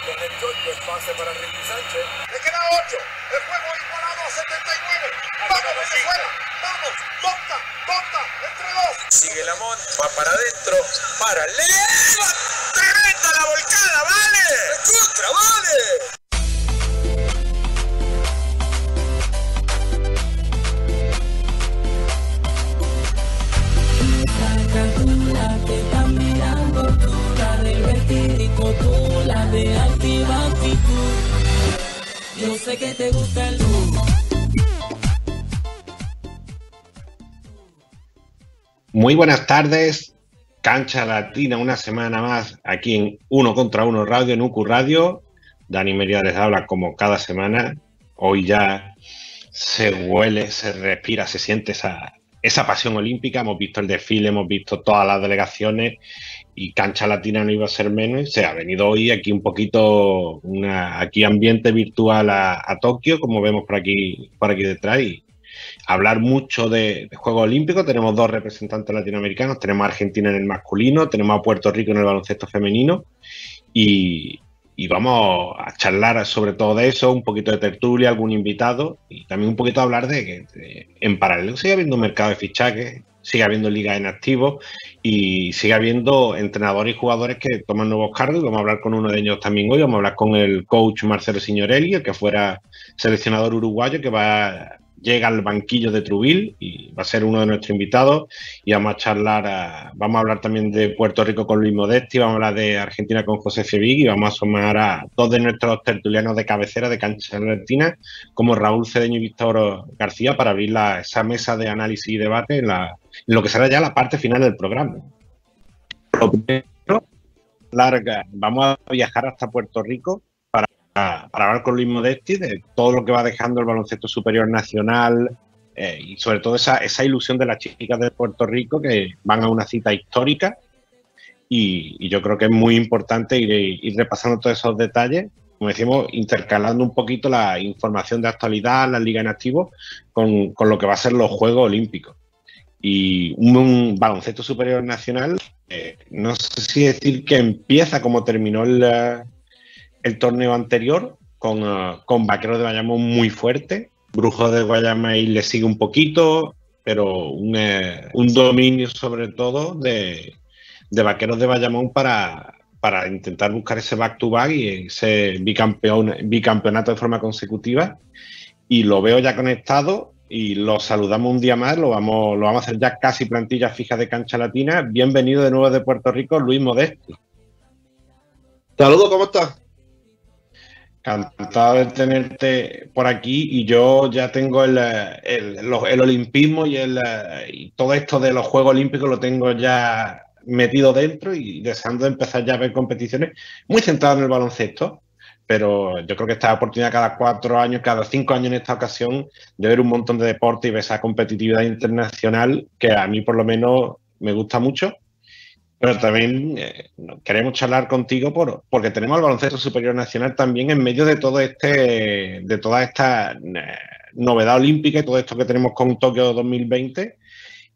que y el pase para Ricky Sánchez. Le queda 8. El juego igualado a 79. ¡Vamos, Venezuela! ¡Vamos! ¡Tonta! ¡Tonta! ¡Entre dos! Sigue Lamont, va para adentro, para leva. ¡Tremenda la volcada, vale! ¡Contra, vale! De activa actitud. Yo sé que te gusta el Muy buenas tardes, Cancha Latina, una semana más aquí en Uno contra Uno Radio, en UQ Radio. Dani Mería les habla como cada semana. Hoy ya se huele, se respira, se siente esa, esa pasión olímpica. Hemos visto el desfile, hemos visto todas las delegaciones y Cancha Latina no iba a ser menos. Se ha venido hoy aquí un poquito, una, aquí ambiente virtual a, Tokio, como vemos por aquí, por aquí detrás. Y, hablar mucho de, de, Juegos Olímpicos. Tenemos dos representantes latinoamericanos, tenemos a Argentina en el masculino, tenemos a Puerto Rico en el baloncesto femenino y, y, vamos a charlar sobre todo de eso, un poquito de tertulia, algún invitado y también un poquito hablar de que en paralelo sigue habiendo un mercado de fichajes, sigue habiendo ligas en activo y sigue habiendo entrenadores y jugadores que toman nuevos cargos. Vamos a hablar con uno de ellos también hoy, vamos a hablar con el coach Marcelo Signorelli, el que fuera seleccionador uruguayo, que va llega al banquillo de Trubil y va a ser uno de nuestros invitados y vamos a charlar, a, vamos a hablar también de Puerto Rico con Luis Modesti, vamos a hablar de Argentina con José Cevig y vamos a sumar a dos de nuestros tertulianos de cabecera de cancha argentina como Raúl Cedeño y Víctor García para abrir la, esa mesa de análisis y debate en, la, en lo que será ya la parte final del programa. Larga, vamos a viajar hasta Puerto Rico para hablar con Luis Modesti de todo lo que va dejando el baloncesto superior nacional eh, y sobre todo esa, esa, ilusión de las chicas de Puerto Rico que van a una cita histórica y, yo creo que es muy importante ir, repasando todos esos detalles, como decimos, intercalando un poquito la información de actualidad, la liga en activo, con, con lo que va a ser los Juegos Olímpicos. Y un, un baloncesto superior nacional, eh, no sé si decir que empieza como terminó el el torneo anterior con, uh, con Vaqueros de Bayamón muy fuerte. Brujos de Guayamay le sigue un poquito, pero un, eh, un dominio sobre todo de, de, Vaqueros de Bayamón para, para intentar buscar ese back-to-back -back y ese bicampeón, bicampeonato de forma consecutiva. Y lo veo ya conectado y lo saludamos un día más, lo vamos, lo vamos a hacer ya casi plantilla fija de cancha latina. Bienvenido de nuevo de Puerto Rico, Luis Modesto. Saludos, ¿cómo estás? Encantado de tenerte por aquí y yo ya tengo el, el, el olimpismo y, el, y todo esto de los Juegos Olímpicos lo tengo ya metido dentro y deseando empezar ya a ver competiciones muy centrado en el baloncesto, pero yo creo que esta oportunidad cada cuatro años, cada cinco años en esta ocasión de ver un montón de deporte y ver esa competitividad internacional que a mí por lo menos me gusta mucho pero también eh, queremos charlar contigo por, porque tenemos el baloncesto superior nacional también en medio de todo este, de toda esta eh, novedad olímpica y todo esto que tenemos con Tokio 2020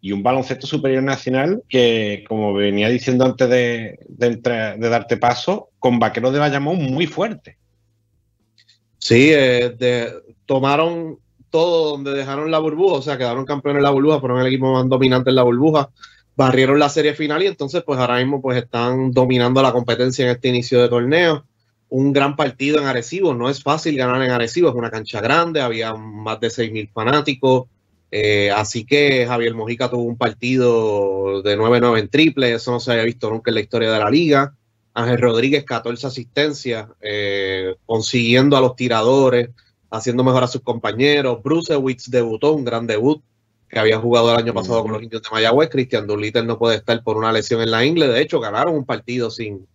y un baloncesto superior nacional que, como venía diciendo antes de, de, de darte paso, con vaqueros de Bayamón muy fuerte. Sí, eh, tomaron todo donde dejaron la burbuja, o sea, quedaron campeones en la burbuja, fueron el equipo más dominante en la burbuja barrieron la serie final y entonces pues ahora mismo pues están dominando la competencia en este inicio de torneo. Un gran partido en Arecibo, no es fácil ganar en Arecibo, es una cancha grande, había más de 6.000 fanáticos, eh, así que Javier Mojica tuvo un partido de 9-9 en triple, eso no se había visto nunca en la historia de la liga. Ángel Rodríguez, 14 asistencias, eh, consiguiendo a los tiradores, haciendo mejor a sus compañeros. Brucewitz debutó, un gran debut, que había jugado el año pasado con los indios de Mayagüez. Cristian Duliter no puede estar por una lesión en la ingle. De hecho, ganaron un partido sin,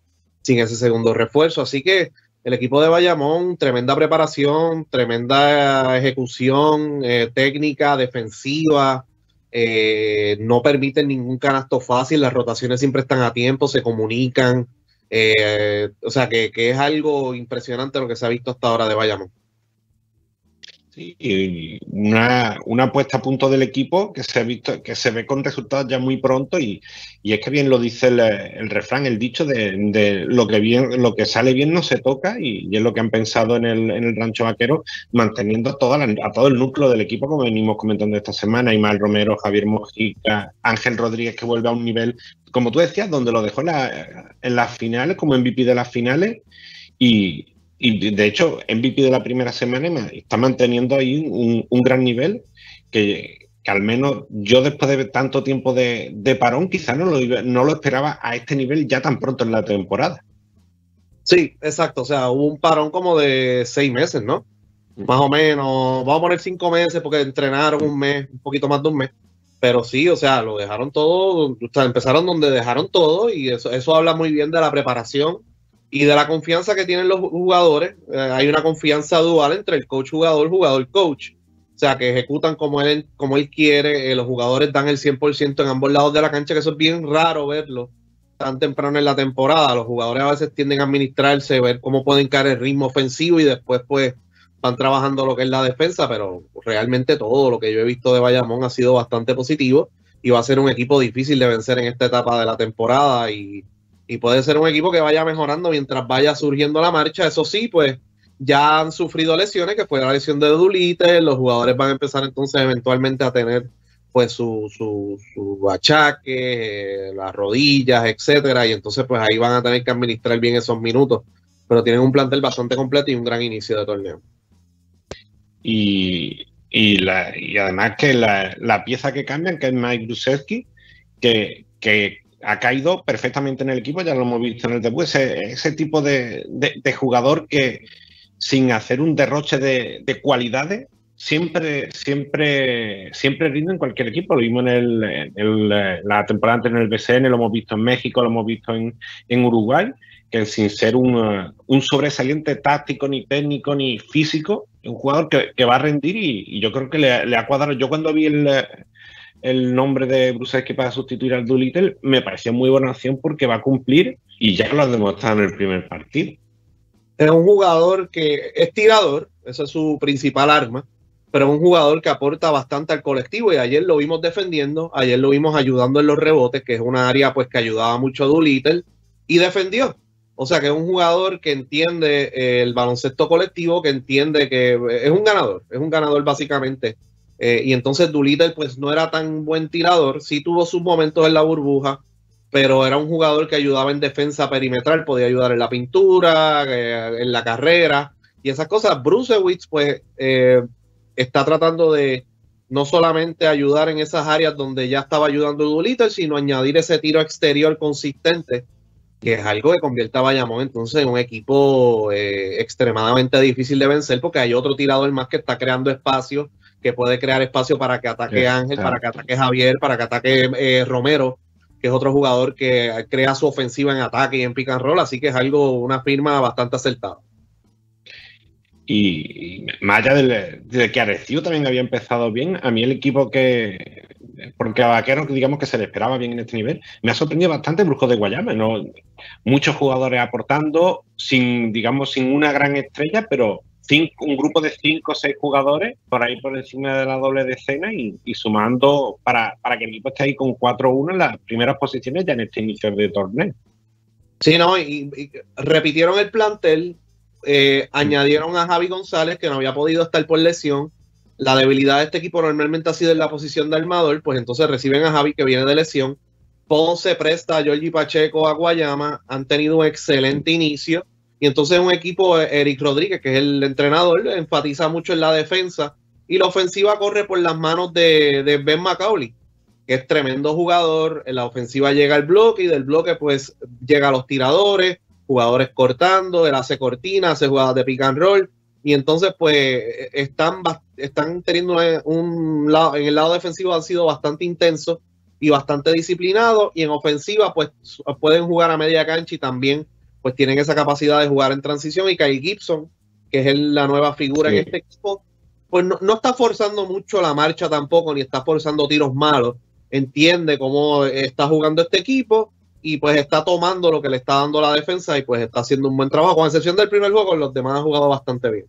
sin ese segundo refuerzo. Así que el equipo de Bayamón, tremenda preparación, tremenda ejecución eh, técnica, defensiva. Eh, no permiten ningún canasto fácil. Las rotaciones siempre están a tiempo, se comunican. Eh, o sea que, que es algo impresionante lo que se ha visto hasta ahora de Bayamón. Y una, una, a punto del equipo que se, ha visto, que se ve con resultados ya muy pronto y, y es que bien lo dice el, refrán, el dicho de, de, lo, que bien, lo que sale bien no se toca y, es lo que han pensado en el, en el rancho vaquero, manteniendo toda la, a todo el núcleo del equipo como venimos comentando esta semana, Imal Romero, Javier Mojica, Ángel Rodríguez que vuelve a un nivel, como tú decías, donde lo dejó la, en las finales, como MVP de las finales y, y de hecho, MVP de la primera semana está manteniendo ahí un, gran nivel que, que, al menos yo después de tanto tiempo de, de parón quizás no lo, no lo esperaba a este nivel ya tan pronto en la temporada. Sí, exacto. O sea, hubo un parón como de seis meses, ¿no? Más o menos, vamos a poner cinco meses porque entrenaron un mes, un poquito más de un mes. Pero sí, o sea, lo dejaron todo, o sea, empezaron donde dejaron todo y eso, eso habla muy bien de la preparación y de la confianza que tienen los jugadores. Eh, hay una confianza dual entre el coach jugador, jugador coach. O sea, que ejecutan como él, como él quiere, eh, los jugadores dan el 100% en ambos lados de la cancha, que eso es bien raro verlo tan temprano en la temporada. Los jugadores a veces tienden a administrarse, ver cómo pueden caer el ritmo ofensivo y después pues van trabajando lo que es la defensa, pero realmente todo lo que yo he visto de Bayamón ha sido bastante positivo y va a ser un equipo difícil de vencer en esta etapa de la temporada y y puede ser un equipo que vaya mejorando mientras vaya surgiendo la marcha. Eso sí, pues ya han sufrido lesiones, que fue la lesión de Dulite, los jugadores van a empezar entonces eventualmente a tener pues su, su, su achaque, eh, las rodillas, etcétera, y entonces pues ahí van a tener que administrar bien esos minutos, pero tienen un plantel bastante completo y un gran inicio de torneo. Y, y, la, y además que la, la, pieza que cambian, que es Mike Grusewski, que, que ha caído perfectamente en el equipo, ya lo hemos visto en el debut, ese, ese tipo de, jugador que sin hacer un derroche de, de, cualidades, siempre, siempre, siempre rinde en cualquier equipo. Lo vimos en, el, el, la temporada anterior en el BCN, lo hemos visto en México, lo hemos visto en, Uruguay, que sin ser un, un, sobresaliente táctico, ni técnico, ni físico, un jugador que, va a rendir y, yo creo que le, ha cuadrado. Yo cuando vi el el nombre de Brusewski para sustituir al Doolittle, me parecía muy buena opción porque va a cumplir y ya lo ha demostrado en el primer partido. Es un jugador que es tirador, esa es su principal arma, pero es un jugador que aporta bastante al colectivo y ayer lo vimos defendiendo, ayer lo vimos ayudando en los rebotes, que es una área pues que ayudaba mucho a Doolittle y defendió. O sea que es un jugador que entiende el baloncesto colectivo, que entiende que es un ganador, es un ganador básicamente eh, y entonces Doolittle pues no era tan buen tirador, sí tuvo sus momentos en la burbuja, pero era un jugador que ayudaba en defensa perimetral, podía ayudar en la pintura, eh, en la carrera y esas cosas. Brucewitz pues eh, está tratando de no solamente ayudar en esas áreas donde ya estaba ayudando Doolittle, sino añadir ese tiro exterior consistente, que es algo que convierte a Bayamón entonces en un equipo eh, extremadamente difícil de vencer porque hay otro tirador más que está creando espacio que puede crear espacio para que ataque sí, Ángel, claro. para que ataque Javier, para que ataque eh, Romero, que es otro jugador que crea su ofensiva en ataque y en pick and roll, así que es algo, una firma bastante acertada. Y, y más allá de, de, que Arecibo también había empezado bien, a mí el equipo que, porque a Vaqueros digamos que se le esperaba bien en este nivel, me ha sorprendido bastante Brujos de Guayama, ¿no? muchos jugadores aportando, sin, digamos, sin una gran estrella, pero cinco, un grupo de cinco o seis jugadores por ahí por encima de la doble decena y, sumando para, para, que el equipo esté ahí con 4-1 en las primeras posiciones ya en este inicio de torneo. Sí, no, y, repitieron el plantel, eh, añadieron a Javi González que no había podido estar por lesión. La debilidad de este equipo normalmente ha sido en la posición de armador, pues entonces reciben a Javi que viene de lesión. Ponce presta a Giorgi Pacheco a Guayama, han tenido un excelente inicio y entonces un equipo, Eric Rodríguez, que es el entrenador, enfatiza mucho en la defensa y la ofensiva corre por las manos de, Ben McCauley, que es tremendo jugador. En la ofensiva llega al bloque y del bloque pues llega a los tiradores, jugadores cortando, él hace cortina, hace jugadas de pick and roll. Y entonces pues están, están teniendo un lado, en el lado defensivo han sido bastante intensos y bastante disciplinados y en ofensiva pues pueden jugar a media cancha y también pues tienen esa capacidad de jugar en transición y Kyle Gibson, que es el, la nueva figura sí. en este equipo, pues no, no, está forzando mucho la marcha tampoco, ni está forzando tiros malos, entiende cómo está jugando este equipo y pues está tomando lo que le está dando la defensa y pues está haciendo un buen trabajo, con excepción del primer juego, los demás han jugado bastante bien.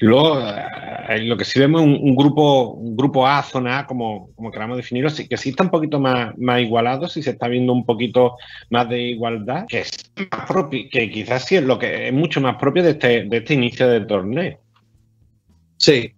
Luego, eh, lo que sí vemos un, grupo, un grupo A, zona A, como, como queramos definirlo, que sí está un poquito más, más igualado, sí se está viendo un poquito más de igualdad, que es más propio, que quizás sí es lo que es mucho más propio de este, de este inicio del torneo. Sí.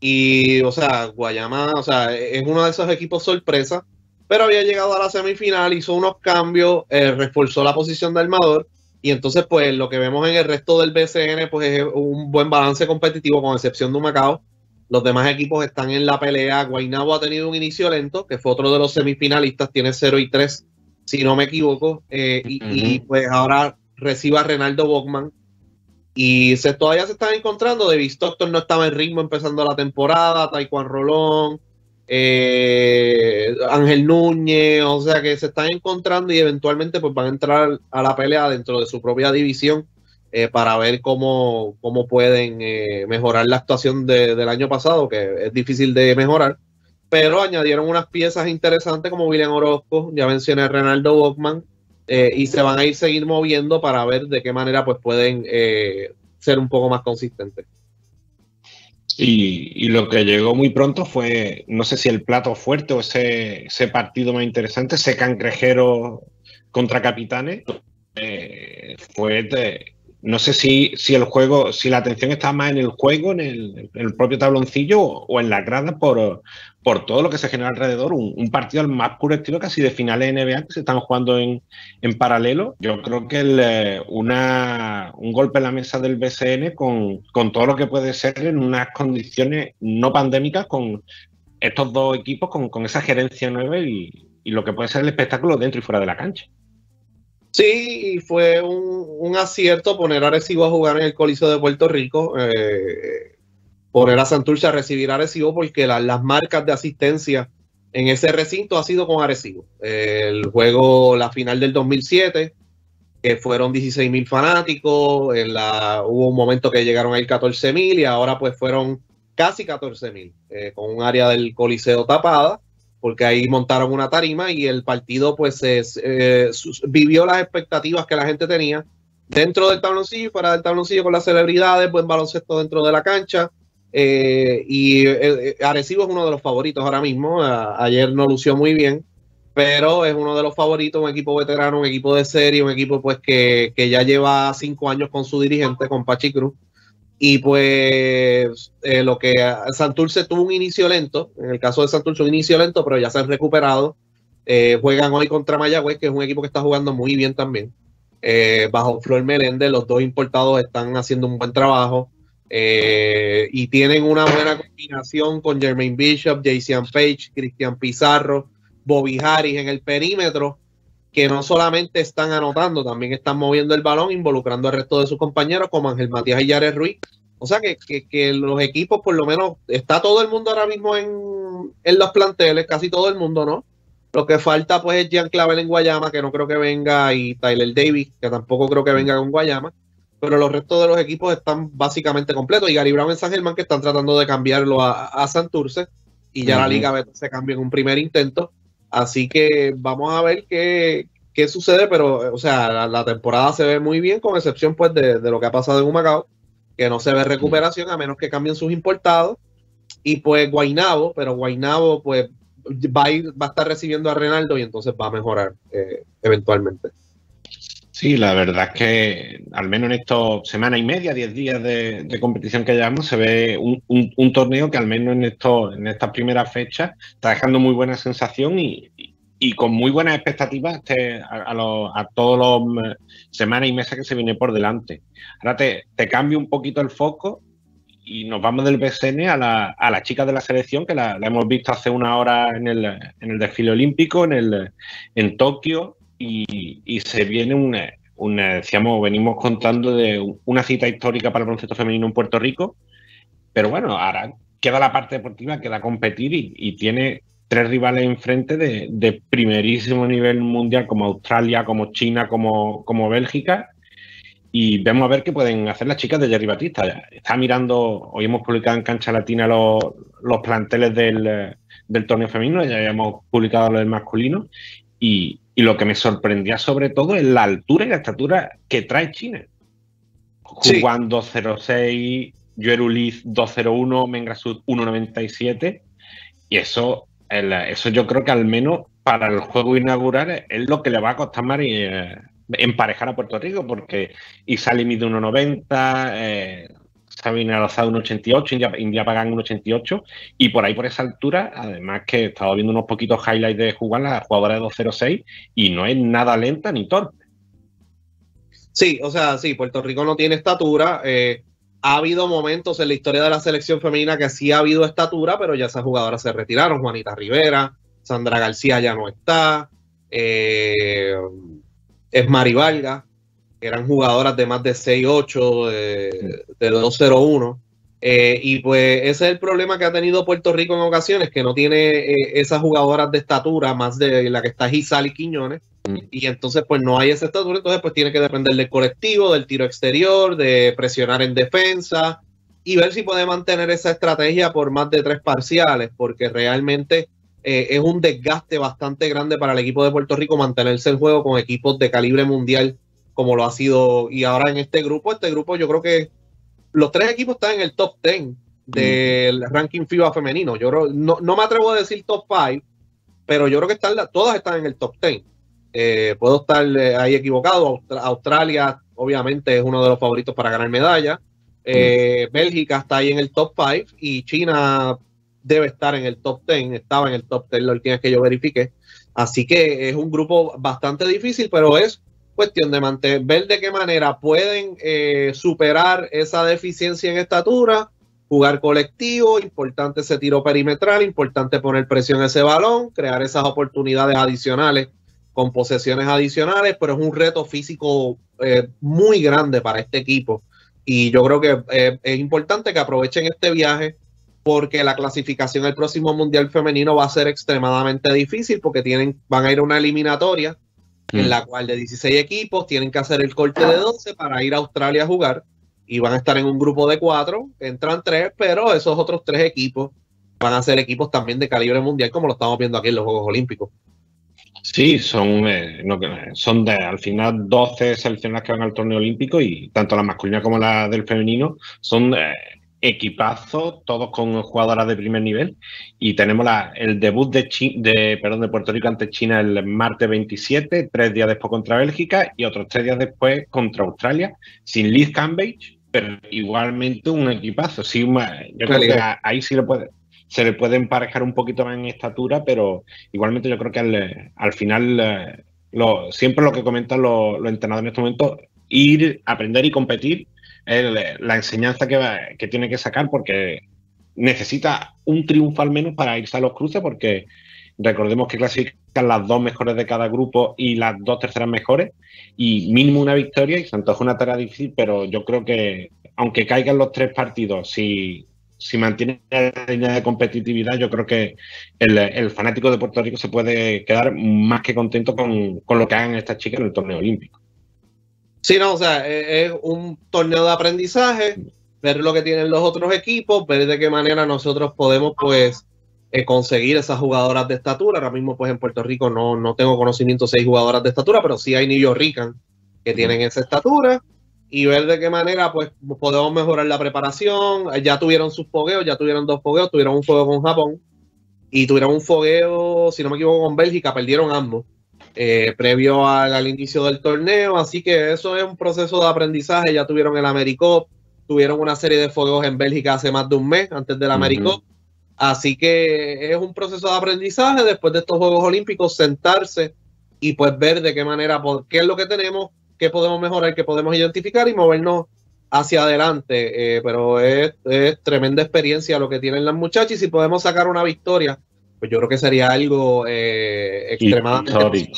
Y, o sea, Guayama, o sea, es uno de esos equipos sorpresa, pero había llegado a la semifinal, hizo unos cambios, eh, reforzó la posición de armador y entonces, pues, lo que vemos en el resto del BCN, pues, es un buen balance competitivo, con excepción de Macao. Los demás equipos están en la pelea. Guaynabo ha tenido un inicio lento, que fue otro de los semifinalistas, tiene 0 y 3, si no me equivoco. Eh, y, y, pues ahora recibe a Renaldo Bogman. Y se, todavía se están encontrando. David Stockton no estaba en ritmo empezando la temporada. Taekwondo Rolón. Eh, Ángel Núñez, o sea que se están encontrando y eventualmente pues van a entrar a la pelea dentro de su propia división eh, para ver cómo, cómo pueden eh, mejorar la actuación de, del año pasado, que es difícil de mejorar, pero añadieron unas piezas interesantes como William Orozco, ya mencioné Renaldo Bachman, eh, y se van a ir seguir moviendo para ver de qué manera pues pueden ser un poco más consistentes. Y, y, lo que llegó muy pronto fue, no sé si el plato fuerte o ese, ese partido más interesante, ese cangrejero contra capitanes, eh, fue de, no sé si, si el juego, si la atención está más en el juego, en el, el propio tabloncillo o en la grada por, por todo lo que se genera alrededor. Un, un, partido al más puro estilo casi de finales de NBA que se están jugando en, en paralelo. Yo creo que el, eh, una, un golpe en la mesa del BCN con, con todo lo que puede ser en unas condiciones no pandémicas con estos dos equipos, con, con esa gerencia nueva y, y lo que puede ser el espectáculo dentro y fuera de la cancha. Sí, fue un, un, acierto poner a Arecibo a jugar en el Coliseo de Puerto Rico, eh, poner a Santurce a recibir a Arecibo, porque la, las marcas de asistencia en ese recinto ha sido con Arecibo. El juego, la final del 2007, que fueron 16 mil fanáticos, en la, hubo un momento que llegaron a ir 14 mil y ahora pues fueron casi 14 mil, eh, con un área del Coliseo tapada porque ahí montaron una tarima y el partido pues es, eh, vivió las expectativas que la gente tenía dentro del tabloncillo y fuera del tabloncillo con las celebridades, buen baloncesto dentro de la cancha. Eh, y eh, Arecibo es uno de los favoritos ahora mismo. Ayer no lució muy bien, pero es uno de los favoritos, un equipo veterano, un equipo de serie, un equipo pues que, que ya lleva cinco años con su dirigente, con Pachi Cruz. Y pues eh, lo que Santurce tuvo un inicio lento, en el caso de Santurce un inicio lento, pero ya se han recuperado. Eh, juegan hoy contra Mayagüez, que es un equipo que está jugando muy bien también. Eh, bajo Flor Meléndez, los dos importados están haciendo un buen trabajo. Eh, y tienen una buena combinación con Jermaine Bishop, Jason Page, Cristian Pizarro, Bobby Harris en el perímetro que no solamente están anotando, también están moviendo el balón, involucrando al resto de sus compañeros, como Ángel Matías y Yares Ruiz. O sea que, que, que, los equipos, por lo menos, está todo el mundo ahora mismo en, en, los planteles, casi todo el mundo, ¿no? Lo que falta, pues, es Jean Clavel en Guayama, que no creo que venga, y Tyler Davis, que tampoco creo que venga con Guayama. Pero los restos de los equipos están básicamente completos. Y Gary Brown en San Germán, que están tratando de cambiarlo a, a Santurce. Y ya uh -huh. la liga se cambia en un primer intento. Así que vamos a ver qué, qué sucede, pero, o sea, la, la, temporada se ve muy bien, con excepción, pues, de, de, lo que ha pasado en Humacao, que no se ve recuperación, a menos que cambien sus importados. Y, pues, Guainabo, pero Guainabo, pues, va a, ir, va a estar recibiendo a Renaldo y entonces va a mejorar eh, eventualmente. Sí, la verdad es que al menos en estos semana y media, diez días de, competición que llevamos, se ve un, un, torneo que al menos en, esto, en estas primeras fechas está dejando muy buena sensación y, y con muy buenas expectativas este, a, a, a, todos los eh, semanas y meses que se viene por delante. Ahora te, te cambio un poquito el foco y nos vamos del BSN a la, a la chica de la selección, que la, la, hemos visto hace una hora en el, en el desfile olímpico, en, el, en Tokio, y, se viene una, decíamos, venimos contando de una cita histórica para el baloncesto femenino en Puerto Rico, pero bueno, ahora queda la parte deportiva, queda competir y, tiene tres rivales enfrente de, de, primerísimo nivel mundial como Australia, como China, como, como Bélgica. Y vemos a ver qué pueden hacer las chicas de Jerry Batista. Está mirando, hoy hemos publicado en Cancha Latina los, los planteles del, del torneo femenino, ya habíamos publicado los del masculino. Y, y, lo que me sorprendía sobre todo es la altura y la estatura que trae China. Jugando sí. 0-6, Yoeruliz 201, Mengrasud 197. Y eso, eso yo creo que al menos para el juego inaugural es lo que le va a costar más eh, emparejar a Puerto Rico, porque Isali mide 1,90, eh, Sabina Lozada 1,88, India, India pagan 1,88, y por ahí por esa altura, además que he estado viendo unos poquitos highlights de jugar la jugadora de 2,06 y no es nada lenta ni torpe. Sí, o sea, sí, Puerto Rico no tiene estatura. Eh, ha habido momentos en la historia de la selección femenina que sí ha habido estatura, pero ya esas jugadoras se retiraron. Juanita Rivera, Sandra García ya no está. Eh, es Mari Valga, eran jugadoras de más de 6'8, de, de 2'01. Eh, y pues ese es el problema que ha tenido Puerto Rico en ocasiones, que no tiene eh, esas jugadoras de estatura, más de la que está Gisal y Quiñones, mm. y entonces pues no hay esa estatura, entonces pues tiene que depender del colectivo, del tiro exterior, de presionar en defensa y ver si puede mantener esa estrategia por más de tres parciales, porque realmente eh, es un desgaste bastante grande para el equipo de Puerto Rico mantenerse en juego con equipos de calibre mundial como lo ha sido y ahora en este grupo, este grupo yo creo que los tres equipos están en el top 10 del ranking FIBA femenino. Yo no, me atrevo a decir top 5, pero yo creo que están, todas están en el top 10. Eh, puedo estar eh, ahí equivocado. Australia, obviamente, es uno de los favoritos para ganar medalla. Eh, Bélgica está ahí en el top 5 y China debe estar en el top 10. Estaba en el top 10 la última vez que yo verifique. Así que es un grupo bastante difícil, pero es cuestión de mantener, ver de qué manera pueden eh, superar esa deficiencia en estatura, jugar colectivo, importante ese tiro perimetral, importante poner presión a ese balón, crear esas oportunidades adicionales con posesiones adicionales, pero es un reto físico eh, muy grande para este equipo. Y yo creo que eh, es importante que aprovechen este viaje porque la clasificación al próximo Mundial Femenino va a ser extremadamente difícil porque tienen, van a ir a una eliminatoria en mm. la cual de 16 equipos tienen que hacer el corte de 12 para ir a Australia a jugar y van a estar en un grupo de cuatro, entran tres, pero esos otros tres equipos van a ser equipos también de calibre mundial como lo estamos viendo aquí en los Juegos Olímpicos. Sí, son, eh, son de, al final 12 selecciones que van al torneo olímpico y tanto la masculina como la del femenino son eh, equipazo, todos con jugadoras de primer nivel. Y tenemos la, el debut de, de, perdón, de Puerto Rico ante China el martes 27, tres días después contra Bélgica y otros tres días después contra Australia, sin Liz Cambage, pero igualmente un equipazo. Sí, yo creo que ahí sí puede, se le puede emparejar un poquito más en estatura, pero igualmente yo creo que al, al final, eh, lo, siempre lo que comentan los, los entrenadores en este momento, ir, aprender y competir la enseñanza que, que tiene que sacar porque necesita un triunfo al menos para irse a los cruces porque recordemos que clasifican las dos mejores de cada grupo y las dos terceras mejores y mínimo una victoria y se antoja una tarea difícil pero yo creo que aunque caigan los tres partidos si, si mantiene la línea de competitividad yo creo que el, fanático de Puerto Rico se puede quedar más que contento con, con lo que hagan estas chicas en el torneo olímpico Sí, no, o sea, e, es, un torneo de aprendizaje, ver lo que tienen los otros equipos, ver de qué manera nosotros podemos, pues, eh, conseguir esas jugadoras de estatura. Ahora mismo, pues, en Puerto Rico no, no tengo conocimiento de seis jugadoras de estatura, pero sí hay Rican que tienen esa estatura y ver de qué manera, pues, podemos mejorar la preparación. Ya tuvieron sus fogueos, ya tuvieron dos fogueos, tuvieron un fogueo con Japón y tuvieron un fogueo, si no me equivoco, con Bélgica, perdieron ambos. Eh, previo al, inicio del torneo. Así que eso es un proceso de aprendizaje. Ya tuvieron el AmeriCop, tuvieron una serie de fuegos en Bélgica hace más de un mes antes del AmeriCop. Así que es un proceso de aprendizaje después de estos Juegos Olímpicos, sentarse y pues ver de qué manera, qué es lo que tenemos, qué podemos mejorar, qué podemos identificar y movernos hacia adelante. Eh, pero es, es, tremenda experiencia lo que tienen las muchachas y si podemos sacar una victoria pues yo creo que sería algo eh, extremadamente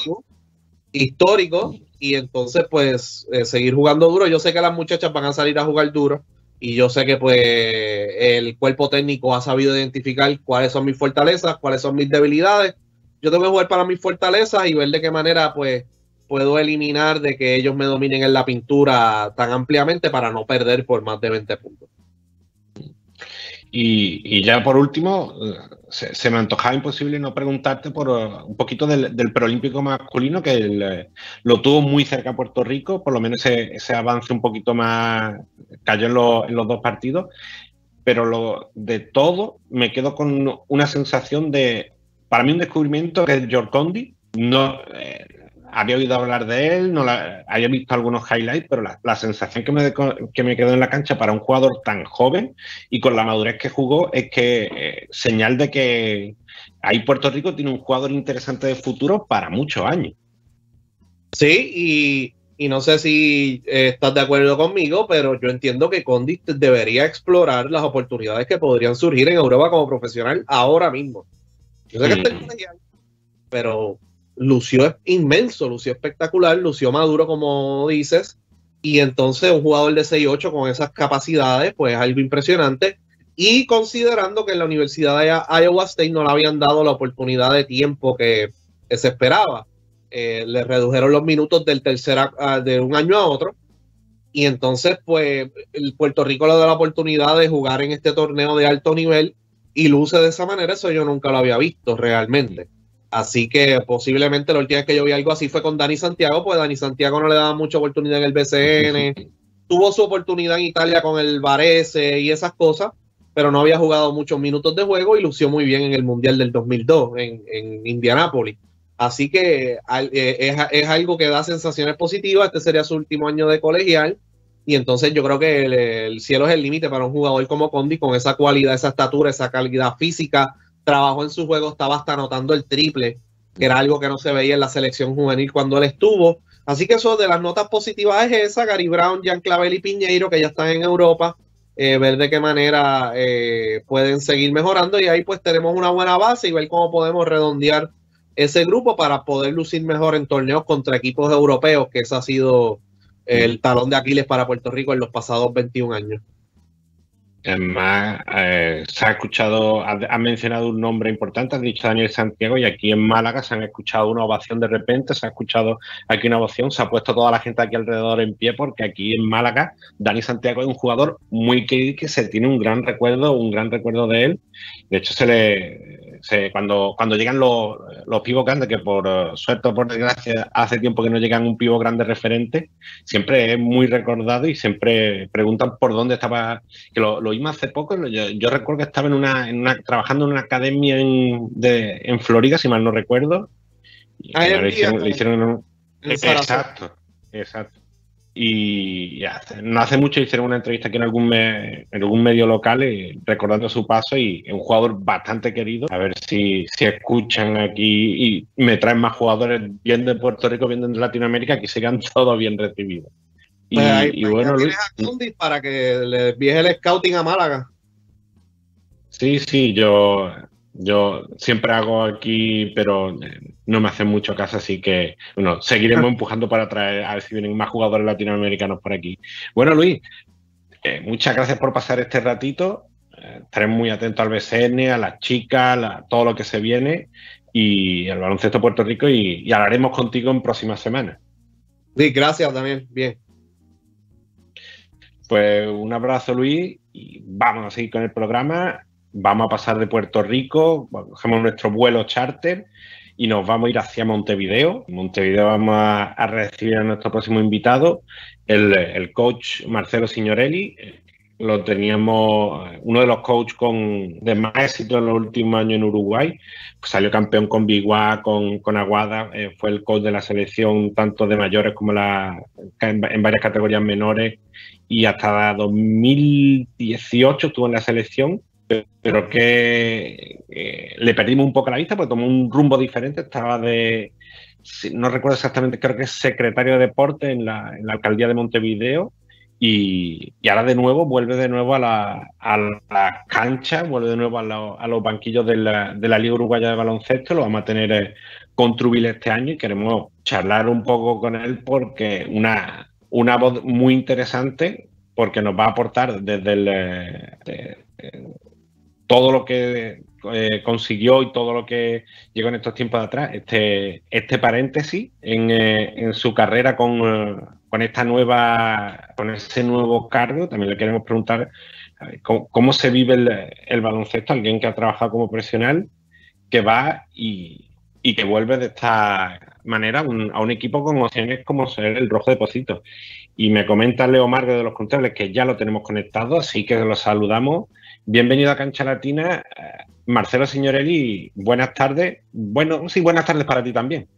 histórico. y entonces pues eh, seguir jugando duro. Yo sé que las muchachas van a salir a jugar duro y yo sé que pues el cuerpo técnico ha sabido identificar cuáles son mis fortalezas, cuáles son mis debilidades. Yo tengo que jugar para mis fortalezas y ver de qué manera pues puedo eliminar de que ellos me dominen en la pintura tan ampliamente para no perder por más de 20 puntos. Y, ya por último, se, me antojaba imposible no preguntarte por uh, un poquito del, del preolímpico masculino, que lo tuvo muy cerca Puerto Rico, por lo menos ese, avance un poquito más cayó en, los dos partidos, pero lo, de todo me quedo con una sensación de, para mí un descubrimiento que es George Condi, no, eh, había oído hablar de él, no había visto algunos highlights, pero la, sensación que me, que me quedó en la cancha para un jugador tan joven y con la madurez que jugó es que eh, señal de que ahí Puerto Rico tiene un jugador interesante de futuro para muchos años. Sí, y, no sé si eh, estás de acuerdo conmigo, pero yo entiendo que Condi debería explorar las oportunidades que podrían surgir en Europa como profesional ahora mismo. Yo sé que mm. pero lució inmenso, lució espectacular, lució maduro, como dices, y entonces un jugador de 6-8 con esas capacidades, pues es algo impresionante. Y considerando que en la Universidad de Iowa State no le habían dado la oportunidad de tiempo que, se esperaba, eh, le redujeron los minutos del tercer de un año a otro. Y entonces, pues, el Puerto Rico le da la oportunidad de jugar en este torneo de alto nivel y luce de esa manera. Eso yo nunca lo había visto realmente. Así que posiblemente la última vez que yo vi algo así fue con Dani Santiago, pues Dani Santiago no le daba mucha oportunidad en el BCN. Tuvo su oportunidad en Italia con el Varese y esas cosas, pero no había jugado muchos minutos de juego y lució muy bien en el Mundial del 2002 en, en Indianápolis. Así que eh, es, algo que da sensaciones positivas. Este sería su último año de colegial. Y entonces yo creo que el, el cielo es el límite para un jugador como Condi con esa cualidad, esa estatura, esa calidad física, trabajó en su juego, estaba hasta anotando el triple, que era algo que no se veía en la selección juvenil cuando él estuvo. Así que eso de las notas positivas es esa, Gary Brown, Jan Clavel y Piñeiro, que ya están en Europa, eh, ver de qué manera eh, pueden seguir mejorando y ahí pues tenemos una buena base y ver cómo podemos redondear ese grupo para poder lucir mejor en torneos contra equipos europeos, que ese ha sido el talón de Aquiles para Puerto Rico en los pasados 21 años. Además, eh, se ha escuchado, ha, mencionado un nombre importante, has dicho Daniel Santiago, y aquí en Málaga se han escuchado una ovación de repente, se ha escuchado aquí una ovación, se ha puesto toda la gente aquí alrededor en pie, porque aquí en Málaga, Dani Santiago es un jugador muy querido que se tiene un gran recuerdo, un gran recuerdo de él. De hecho, se le cuando, cuando llegan los, los pivos grandes, que por suerte o por desgracia hace tiempo que no llegan un pivo grande referente, siempre es muy recordado y siempre preguntan por dónde estaba. Que lo, lo hace poco, yo, recuerdo que estaba en una, en una, trabajando en una academia en, de, en Florida, si mal no recuerdo. Y ah, le hicieron, le hicieron exacto, exacto. Y no hace mucho hicieron una entrevista aquí en algún, en algún medio local eh, recordando su paso y un jugador bastante querido. A ver si, si escuchan aquí y me traen más jugadores bien de Puerto Rico, bien de Latinoamérica, que sigan todos bien recibidos. Y, pues bueno, Luis. para que le envíes el scouting a Málaga. Sí, sí, yo yo siempre hago aquí, pero eh, no me hacen mucho caso, así que bueno, seguiremos empujando para traer a ver si vienen más jugadores latinoamericanos por aquí. Bueno, Luis, eh, muchas gracias por pasar este ratito. Eh, estaremos muy atentos al BCN, a las chicas, a todo lo que se viene y al baloncesto Puerto Rico y, y hablaremos contigo en próximas semanas. Sí, gracias también. Bien. Pues un abrazo, Luis, y vamos a seguir con el programa vamos a pasar de Puerto Rico, cogemos nuestro vuelo charter y nos vamos a ir hacia Montevideo. En Montevideo vamos a, recibir a nuestro próximo invitado, el, coach Marcelo Signorelli. Lo teníamos, uno de los coaches con, de más éxito en los últimos años en Uruguay. Pues salió campeón con Biguá, con, con Aguada. Eh, fue el coach de la selección tanto de mayores como la, en varias categorías menores. Y hasta 2018 estuvo en la selección pero que eh, le perdimos un poco la vista porque tomó un rumbo diferente. Estaba de, no recuerdo exactamente, creo que es secretario de deporte en la, alcaldía de Montevideo. Y, ahora de nuevo vuelve de nuevo a la, a cancha, vuelve de nuevo a, los banquillos de la, de la, Liga Uruguaya de Baloncesto. Lo vamos a tener eh, con Trubil este año y queremos charlar un poco con él porque una, una voz muy interesante porque nos va a aportar desde el, eh, todo lo que eh, consiguió y todo lo que llegó en estos tiempos de atrás, este, este paréntesis en, eh, su carrera con, eh, con, esta nueva, con ese nuevo cargo, también le queremos preguntar cómo, se vive el, baloncesto, alguien que ha trabajado como profesional, que va y, que vuelve de esta manera a un equipo con opciones como ser el Rojo de Pocito. Y me comenta Leo Margo de los Contables que ya lo tenemos conectado, así que lo saludamos. Bienvenido a Cancha Latina. Eh, Marcelo Signorelli, buenas tardes. Bueno, sí, buenas tardes para ti también.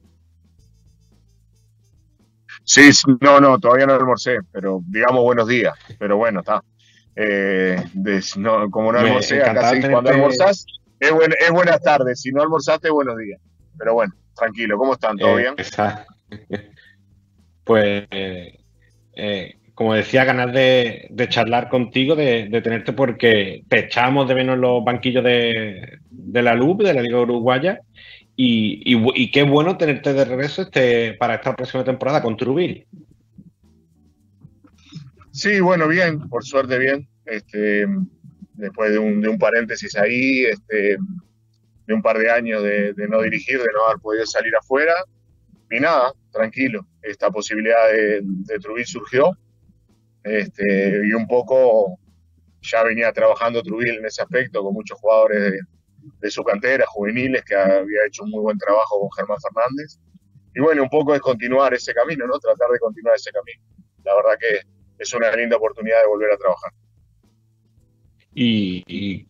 Sí, no, no, todavía no almorcé, pero digamos buenos días. Pero bueno, está. Eh, como no almorcé, acá cuando almorzás es, es buenas tardes. Si no almorzaste, buenos días. Pero bueno, tranquilo, ¿cómo están? ¿Todo eh, bien? Pues, eh, como decía, ganas de, charlar contigo, de, tenerte, porque te echamos de menos los banquillos de, la LUB, de la Liga Uruguaya, y, qué bueno tenerte de regreso este, para esta próxima temporada con Trubil. Sí, bueno, bien, por suerte bien. Este, después de un, paréntesis ahí, este, de un par de años de, no dirigir, de no haber podido salir afuera, y nada, tranquilo. Esta posibilidad de, de surgió este, y un poco ya venía trabajando Trubil en ese aspecto con muchos jugadores de, su cantera, juveniles, que había hecho un muy buen trabajo con Germán Fernández. Y bueno, un poco es continuar ese camino, ¿no? Tratar de continuar ese camino. La verdad que es una linda oportunidad de volver a trabajar. Y,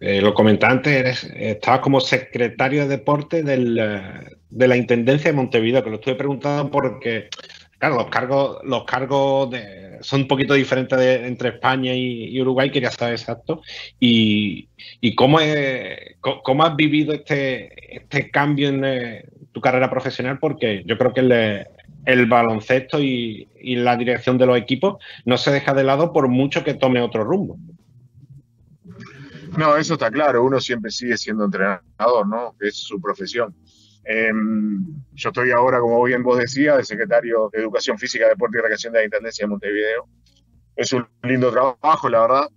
eh, lo comentaba antes, estabas como secretario de deporte de la Intendencia de Montevideo, que lo estuve preguntando porque, claro, los cargos, los cargos son un poquito diferentes entre España y, Uruguay, quería saber exacto. Y, cómo, cómo has vivido este, este cambio en eh, tu carrera profesional, porque yo creo que el, baloncesto y, y la dirección de los equipos no se deja de lado por mucho que tome otro rumbo. No, eso está claro, uno siempre sigue siendo entrenador, ¿no? Es su profesión. Em, yo estoy ahora, como bien vos decías, de secretario de Educación Física, Deporte y Recreación de la Intendencia de Montevideo. Es un lindo trabajo, la verdad.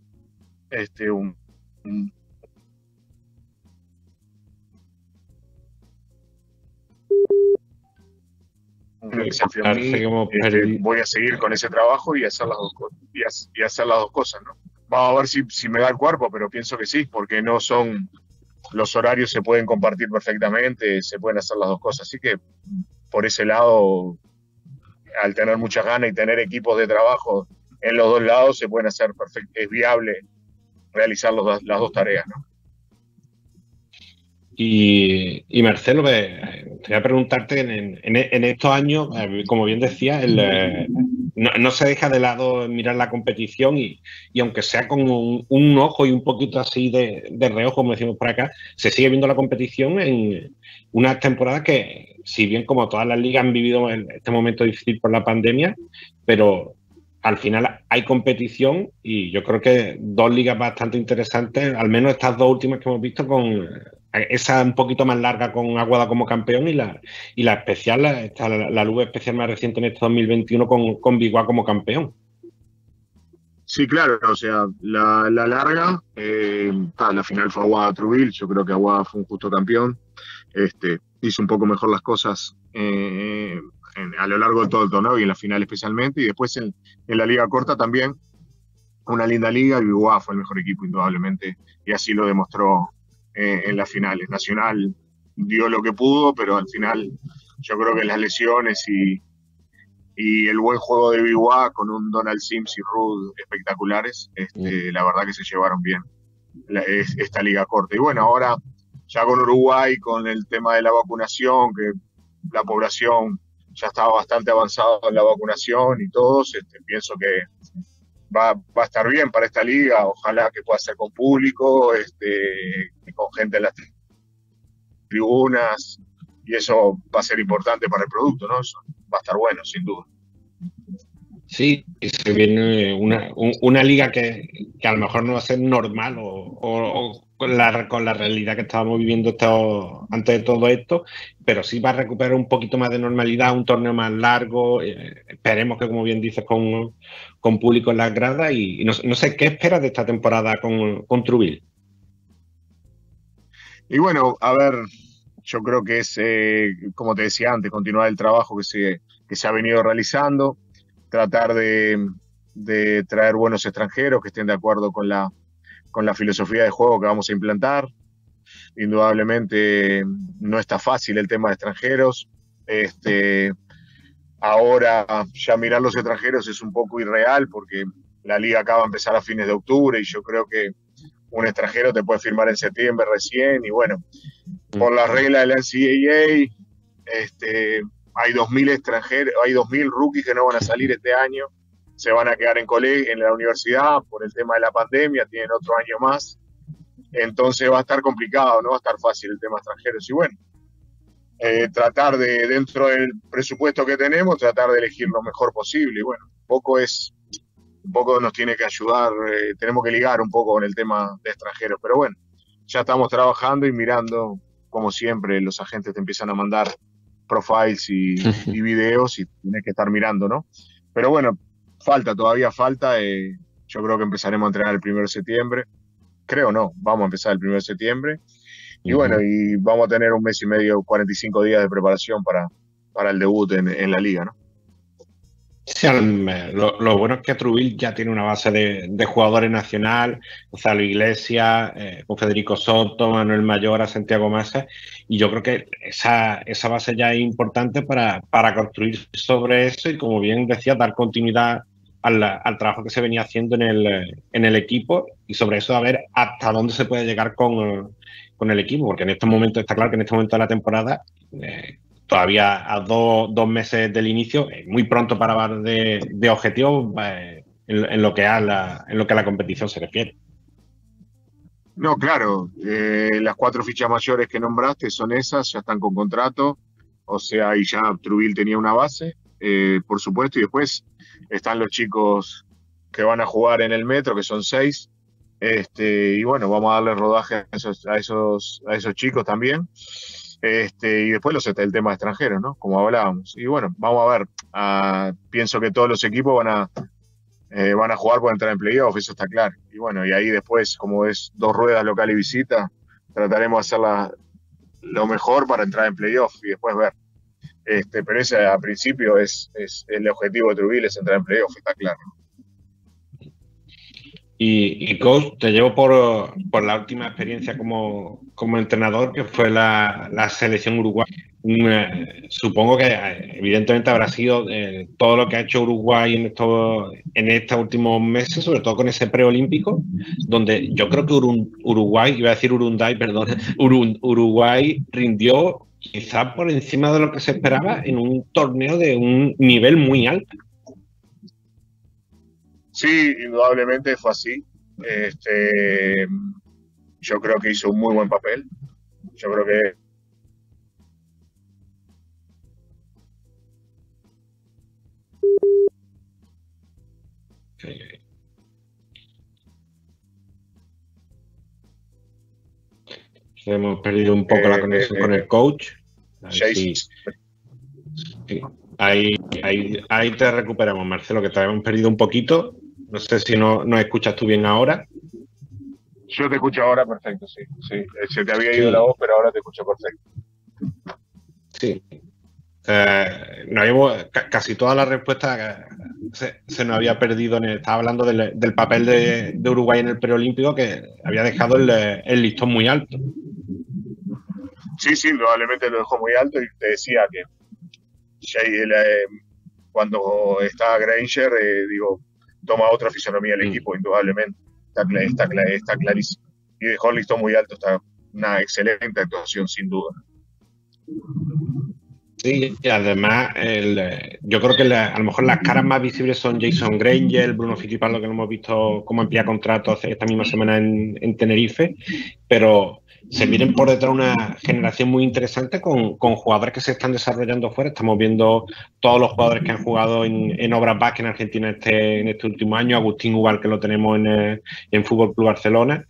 Este, un, este, voy a seguir con ese trabajo y hacer las dos, y hacer las dos cosas, ¿no? Vamos a ver si, si me da el cuerpo, pero pienso que sí, porque no son, los horarios se pueden compartir perfectamente, se pueden hacer las dos cosas. Así que por ese lado, al tener muchas ganas y tener equipos de trabajo en los dos lados, se pueden hacer perfecto, es viable realizar las dos tareas, ¿no? Y, Marcelo, te voy a preguntarte, en, estos años, eh, como bien decía, eh, no, se deja de lado mirar la competición y, aunque sea con un, ojo y un poquito así de, reojo, como decimos por acá, se sigue viendo la competición en una temporada que, si bien como todas las ligas han vivido este momento difícil por la pandemia, pero al final hay competición y yo creo que dos ligas bastante interesantes, al menos estas dos últimas que hemos visto, con esa un poquito más larga con Aguada como campeón y la, y la especial, la, la, luz especial más reciente en este 2021 con, con como campeón. Sí, claro, o sea, la, larga, eh, la final fue Aguada Trubil, yo creo que Aguada fue un justo campeón, este, hizo un poco mejor las cosas eh, a lo largo de todo el torneo y en la final especialmente, y después en, la liga corta también, una linda liga, y Biguá fue el mejor equipo indudablemente, y así lo demostró eh, en las finales. Nacional dio lo que pudo, pero al final yo creo que las lesiones y, y el buen juego de Biguá con un Donald Sims y Rudd espectaculares, este, la verdad que se llevaron bien esta liga corta. Y bueno, ahora ya con Uruguay, con el tema de la vacunación, que la población ya estaba bastante avanzada en la vacunación y todos, este, pienso que va, va, a estar bien para esta liga, ojalá que pueda ser con público, este, con gente en las tribunas, y eso va a ser importante para el producto, ¿no? Eso va a estar bueno, sin duda. Sí, se viene una, una liga que, a lo mejor no va a ser normal o, con, la, con la realidad que estábamos viviendo esto, antes de todo esto, pero sí va a recuperar un poquito más de normalidad, un torneo más largo, eh, esperemos que como bien dices con, con público en las gradas y, no, sé qué esperas de esta temporada con, con Trubil. Y bueno, a ver, yo creo que es, eh, como te decía antes, continuar el trabajo que se, que se ha venido realizando, tratar de, traer buenos extranjeros que estén de acuerdo con la, con la filosofía de juego que vamos a implantar. Indudablemente no está fácil el tema de extranjeros. Este, ahora ya mirar los extranjeros es un poco irreal porque la liga acaba de empezar a fines de octubre y yo creo que un extranjero te puede firmar en septiembre recién y bueno, por la regla de la NCAA, este, hay 2.000 extranjeros, hay 2.000 rookies que no van a salir este año, se van a quedar en colegio, en la universidad por el tema de la pandemia, tienen otro año más, entonces va a estar complicado, no va a estar fácil el tema extranjeros. Y bueno, eh, tratar de, dentro del presupuesto que tenemos, tratar de elegir lo mejor posible. Y bueno, un poco es un poco nos tiene que ayudar, eh, tenemos que ligar un poco con el tema de extranjeros, pero bueno, ya estamos trabajando y mirando, como siempre, los agentes te empiezan a mandar profiles y, videos y tienes que estar mirando, ¿no? Pero bueno, falta, todavía falta, eh, yo creo que empezaremos a entrenar el 1 de septiembre, creo no, vamos a empezar el 1 de septiembre, y bueno, y vamos a tener un mes y medio, 45 días de preparación para, para el debut en, en la liga, ¿no? Sí, lo, bueno es que Truville ya tiene una base de, jugadores nacional, Gonzalo Iglesias, eh, con Federico Soto, Manuel Mayor, Santiago Massa, y yo creo que esa, esa base ya es importante para, para, construir sobre eso y, como bien decía, dar continuidad al, al, trabajo que se venía haciendo en el, en el equipo y sobre eso a ver hasta dónde se puede llegar con, con el equipo, porque en este momento está claro que en este momento de la temporada eh, todavía a dos, meses del inicio, muy pronto para hablar de, de objetivos eh, en, lo que a la, en lo que a la competición se refiere. No, claro, eh, las cuatro fichas mayores que nombraste son esas, ya están con contrato, o sea, y ya Truville tenía una base, eh, por supuesto, y después están los chicos que van a jugar en el metro, que son seis, este, y bueno, vamos a darle rodaje a esos, a esos, a esos chicos también. Este, y después los, el tema extranjero, ¿no? Como hablábamos. Y bueno, vamos a ver. Ah, pienso que todos los equipos van a, eh, van a jugar por entrar en playoff, eso está claro. Y bueno, y ahí después, como es dos ruedas local y visita, trataremos de hacerla lo mejor para entrar en playoff y después ver. Este, pero ese a principio es, es el objetivo de Trujillo, es entrar en playoff, está claro. Y, coach, te llevo por, por la última experiencia como, como, entrenador, que fue la, la selección uruguaya. Mm, supongo que evidentemente habrá sido eh, todo lo que ha hecho Uruguay en, esto, en estos últimos meses, sobre todo con ese preolímpico, donde yo creo que Uruguay, iba a decir Urunday, perdón, Uruguay rindió quizá por encima de lo que se esperaba en un torneo de un nivel muy alto. Sí, indudablemente fue así. Este, yo creo que hizo un muy buen papel. Yo creo que Hemos perdido un poco la eh, conexión con el eh, coach. Ahí, ahí, ahí, te recuperamos, Marcelo, que te habíamos perdido un poquito. No sé si no, nos escuchas tú bien ahora. Yo te escucho ahora perfecto, sí. sí. Se te había ido la voz, pero ahora te escucho perfecto. Sí. Eh, no casi toda la respuesta se, se, nos había perdido. En estaba hablando del, papel de, Uruguay en el preolímpico que había dejado el, listón muy alto. Sí, sí, probablemente lo dejó muy alto y te decía que eh, cuando está Granger, eh, digo, toma otra fisonomía el equipo, indudablemente. Está, está, clarísimo. Y dejó el listón muy alto, está una excelente actuación, sin duda. Sí, y además, yo creo que a lo mejor las caras más visibles son Jason Granger, Bruno Fittipaldo, que lo hemos visto como amplía contrato esta misma semana en, en Tenerife, pero se vienen por detrás una generación muy interesante con, jugadores que se están desarrollando fuera. Estamos viendo todos los jugadores que han jugado en, en Obras Basque en Argentina este, en este último año. Agustín Ubal, que lo tenemos en, eh, en Fútbol Club Barcelona.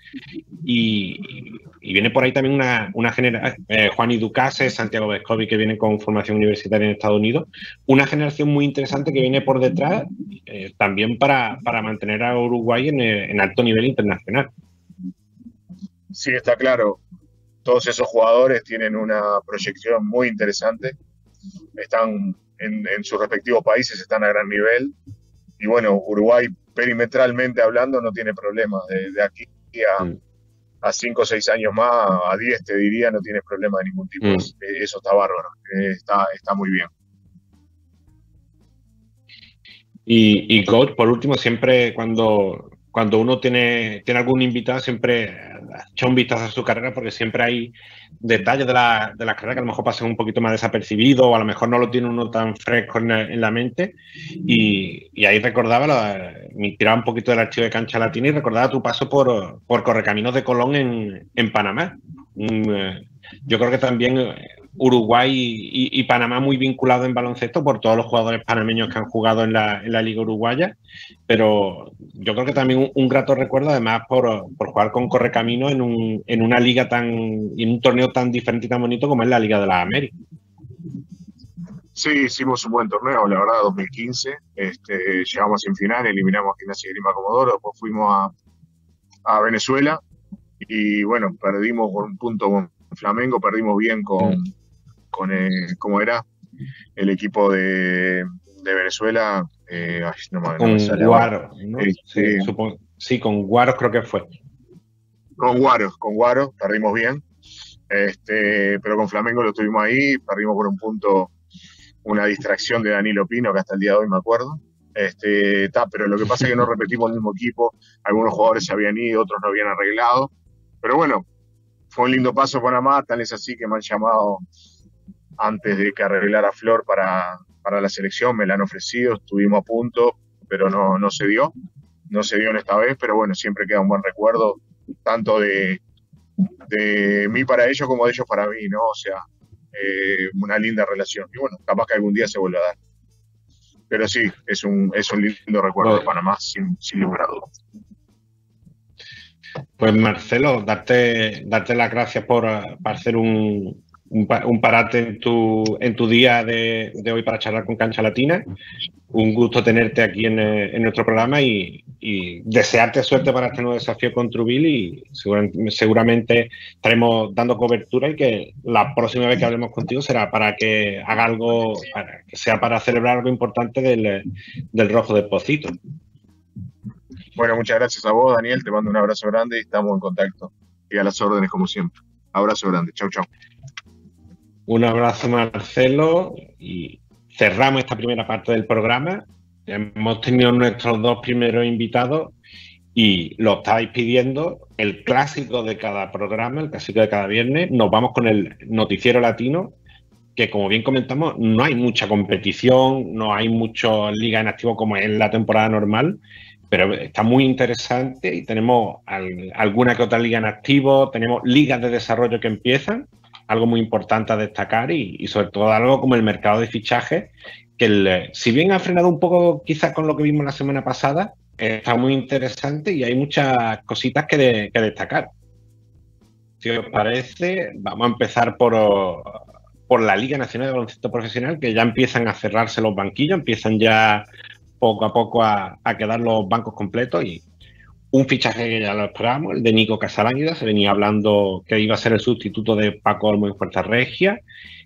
Y, viene por ahí también una, una generación, eh, Juan Iducase, Santiago Vescovi, que viene con formación universitaria en Estados Unidos. Una generación muy interesante que viene por detrás eh, también para, mantener a Uruguay en alto nivel internacional. Sí, está claro todos esos jugadores tienen una proyección muy interesante, están en, sus respectivos países, están a gran nivel. Y bueno, Uruguay perimetralmente hablando no tiene problemas. De, aquí a, mm. a cinco o seis años más, a 10 te diría, no tienes problema de ningún tipo. Mm. Eso está bárbaro, está, está muy bien. Y, y, coach, por último, siempre cuando, cuando uno tiene, tiene algún invitado, siempre echa un vistazo a su carrera porque siempre hay detalles de la, de la carrera que a lo mejor pasan un poquito más desapercibidos o a lo mejor no lo tiene uno tan fresco en la, mente. Y, ahí recordaba, me tiraba un poquito del archivo de Cancha Latina y recordaba tu paso por, por Correcaminos de Colón en, en Panamá. Eh, yo creo que también Uruguay y, Panamá muy vinculados en baloncesto por todos los jugadores panameños que han jugado en la, Liga Uruguaya, pero yo creo que también un, grato recuerdo además por, jugar con Correcamino en, un, en una liga tan, en un torneo tan diferente y tan bonito como es la Liga de las Américas. Sí, hicimos un buen torneo, la verdad, 2015. Este, llegamos sin final, eliminamos a Gimnasia y Grima Comodoro, después fuimos a, a Venezuela y bueno, perdimos por un punto con Flamengo, perdimos bien con, mm con, el, ¿cómo era? El equipo de, Venezuela. Eh, con Guaro, este, sí, con Guaro creo que fue. Con Guaro, con Guaro, perdimos bien. Este, pero con Flamengo lo tuvimos ahí, perdimos por un punto una distracción de Danilo Pino, que hasta el día de hoy me acuerdo. Este, pero lo que pasa es que no repetimos el mismo equipo, algunos jugadores se habían ido, otros no habían arreglado. Pero bueno, fue un lindo paso Panamá, tal es así que me han llamado antes de que arreglara Flor para, para la selección, me la han ofrecido, estuvimos a punto, pero no, no se dio, no se dio en esta vez, pero bueno, siempre queda un buen recuerdo, tanto de, de mí para ellos como de ellos para mí, ¿no? O sea, eh, una linda relación. Y bueno, capaz que algún día se vuelva a dar. Pero sí, es un, es un lindo recuerdo de Panamá, sin, sin lugar a dudas. Pues Marcelo, darte, darte las gracias por, por hacer un, un, parate en tu, en tu día de, hoy para charlar con Cancha Latina. Un gusto tenerte aquí en, eh, nuestro programa y, desearte suerte para este nuevo desafío con Trubil y seguramente, estaremos dando cobertura y que la próxima vez que hablemos contigo será para que haga algo, que sea para celebrar algo importante del, Rojo de Pocito. Bueno, muchas gracias a vos, Daniel. Te mando un abrazo grande y estamos en contacto. Y a las órdenes como siempre. Abrazo grande. Chau, chau. Un abrazo, Marcelo, y cerramos esta primera parte del programa. Hemos tenido nuestros dos primeros invitados y lo estáis pidiendo, el clásico de cada programa, el clásico de cada viernes. Nos vamos con el noticiero latino, que como bien comentamos, no hay mucha competición, no hay mucho liga en activo como es la temporada normal, pero está muy interesante y tenemos alguna que otra liga en activo, tenemos ligas de desarrollo que empiezan algo muy importante a destacar y, sobre todo algo como el mercado de fichajes, que si bien ha frenado un poco quizás con lo que vimos la semana pasada, está muy interesante y hay muchas cositas que, destacar. Si os parece, vamos a empezar por, por la Liga Nacional de Baloncesto Profesional, que ya empiezan a cerrarse los banquillos, empiezan ya poco a poco a, a quedar los bancos completos y un fichaje que ya lo esperábamos, el de Nico Casalánguida, se venía hablando que iba a ser el sustituto de Paco Olmo en Fuerza Regia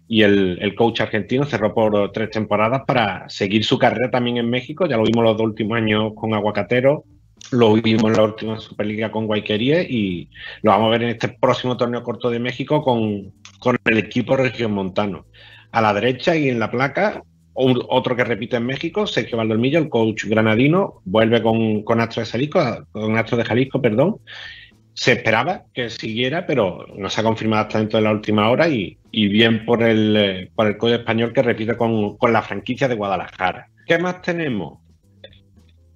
y el, coach argentino cerró por tres temporadas para seguir su carrera también en México, ya lo vimos los dos últimos años con Aguacatero, lo vimos en la última Superliga con Guayquería y lo vamos a ver en este próximo torneo corto de México con, con el equipo región montano. A la derecha y en la placa, otro que repite en México, Sergio Valdolmillo, el coach granadino, vuelve con, con Astro de Jalisco, con Astro de Jalisco, perdón. Se esperaba que siguiera, pero no se ha confirmado hasta dentro de la última hora y, bien por el, por el coach español que repite con, la franquicia de Guadalajara. ¿Qué más tenemos?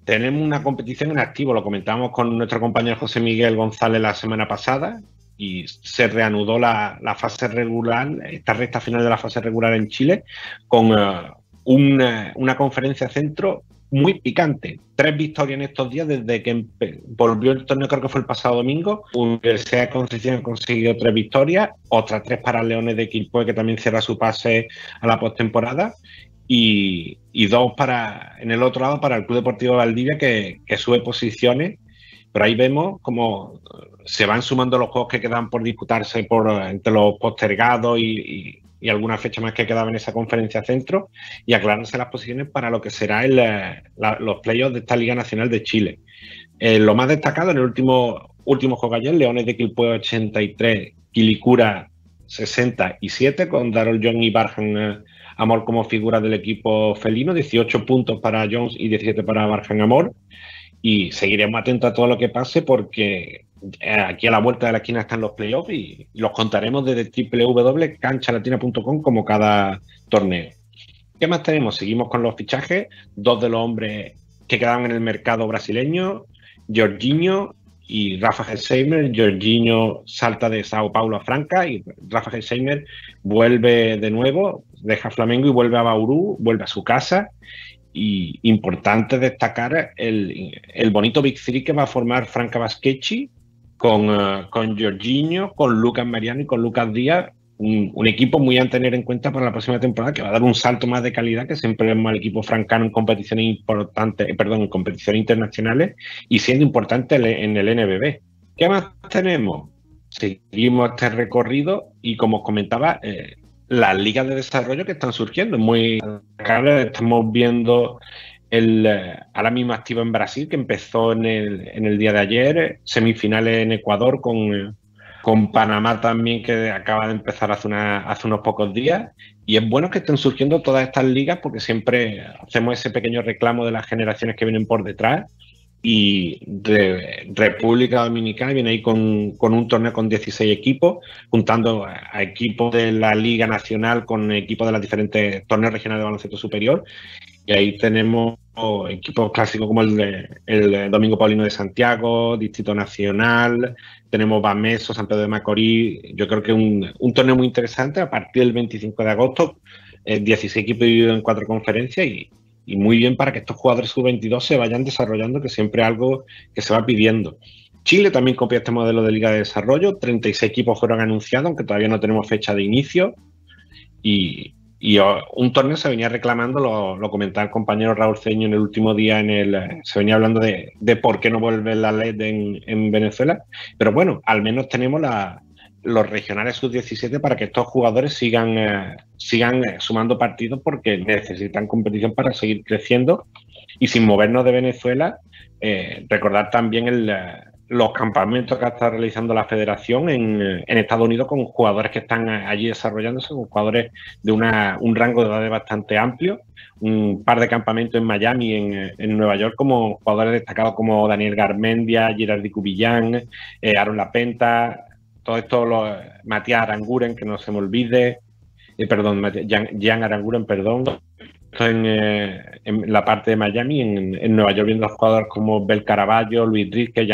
Tenemos una competición en activo, lo comentamos con nuestro compañero José Miguel González la semana pasada y se reanudó la, fase regular, esta recta final de la fase regular en Chile, con eh, una, conferencia centro muy picante. Tres victorias en estos días desde que volvió el torneo, creo que fue el pasado domingo. Universidad de Concepción consiguió tres victorias, otras tres para Leones de Quilpue, que también cierra su pase a la postemporada. Y, y dos para en el otro lado para el Club Deportivo Valdivia, que, sube posiciones. Pero ahí vemos cómo se van sumando los juegos que quedan por disputarse por, entre los postergados y y alguna fecha más que quedaba en esa conferencia centro y aclararse las posiciones para lo que será el, eh, los playoffs de esta Liga Nacional de Chile. Eh, lo más destacado en el último, último juego ayer, Leones de Quilpue 83, Quilicura 67, con Darrell John y Barhan eh, Amor como figura del equipo felino, 18 puntos para Jones y 17 para Barhan Amor. Y seguiremos atentos a todo lo que pase porque aquí a la vuelta de la esquina están los playoffs y los contaremos desde www.canchalatina.com como cada torneo. ¿Qué más tenemos? Seguimos con los fichajes. Dos de los hombres que quedaban en el mercado brasileño, Jorginho y Rafa Helseimer. Jorginho salta de Sao Paulo a Franca y Rafa Helseimer vuelve de nuevo, deja Flamengo y vuelve a Bauru, vuelve a su casa. Y importante destacar el, bonito Big Three que va a formar Franca Baschechi con, uh, con Jorginho, con Lucas Mariano y con Lucas Díaz, un, equipo muy a tener en cuenta para la próxima temporada que va a dar un salto más de calidad que siempre es el equipo francano en competiciones importantes, eh, perdón, en competiciones internacionales y siendo importante en el NBB. ¿Qué más tenemos? Seguimos este recorrido y como os comentaba, eh, las ligas de desarrollo que están surgiendo. Muy estamos viendo el, eh, ahora mismo activo en Brasil, que empezó en el, en el día de ayer, semifinales en Ecuador con, con Panamá también, que acaba de empezar hace, una, hace unos pocos días. Y es bueno que estén surgiendo todas estas ligas porque siempre hacemos ese pequeño reclamo de las generaciones que vienen por detrás. Y República Dominicana viene ahí con, con, un torneo con 16 equipos, juntando a equipos de la Liga Nacional con equipos de los diferentes torneos regionales de baloncesto superior. Y ahí tenemos equipos clásicos como el, Domingo Paulino de Santiago, Distrito Nacional, tenemos Bameso, San Pedro de Macorís. Yo creo que un, un, torneo muy interesante a partir del 25 de agosto. 16 equipos divididos en cuatro conferencias y, y muy bien para que estos jugadores sub-22 se vayan desarrollando, que siempre es algo que se va pidiendo. Chile también copia este modelo de liga de desarrollo, 36 equipos fueron anunciados, aunque todavía no tenemos fecha de inicio. Y, y un torneo se venía reclamando, lo, comentaba el compañero Raúl Ceño en el último día, en el, se venía hablando de, por qué no vuelve la LED en, Venezuela. Pero bueno, al menos tenemos los regionales sub-17 para que estos jugadores sigan, eh, sigan eh, sumando partidos porque necesitan competición para seguir creciendo. Y sin movernos de Venezuela, eh, recordar también el los campamentos que está realizando la federación en, Estados Unidos con jugadores que están allí desarrollándose, con jugadores de una, un rango de edades bastante amplio, un par de campamentos en Miami y en, Nueva York como jugadores destacados como Daniel Garmendia, Gerardi Cubillán, eh, Aaron Lapenta, todo esto, los, Matías Aranguren, que no se me olvide, eh, perdón, Jean Aranguren, perdón, eh, en, la parte de Miami, en, Nueva York, viendo jugadores como Bel Caraballo, Luis Rizque,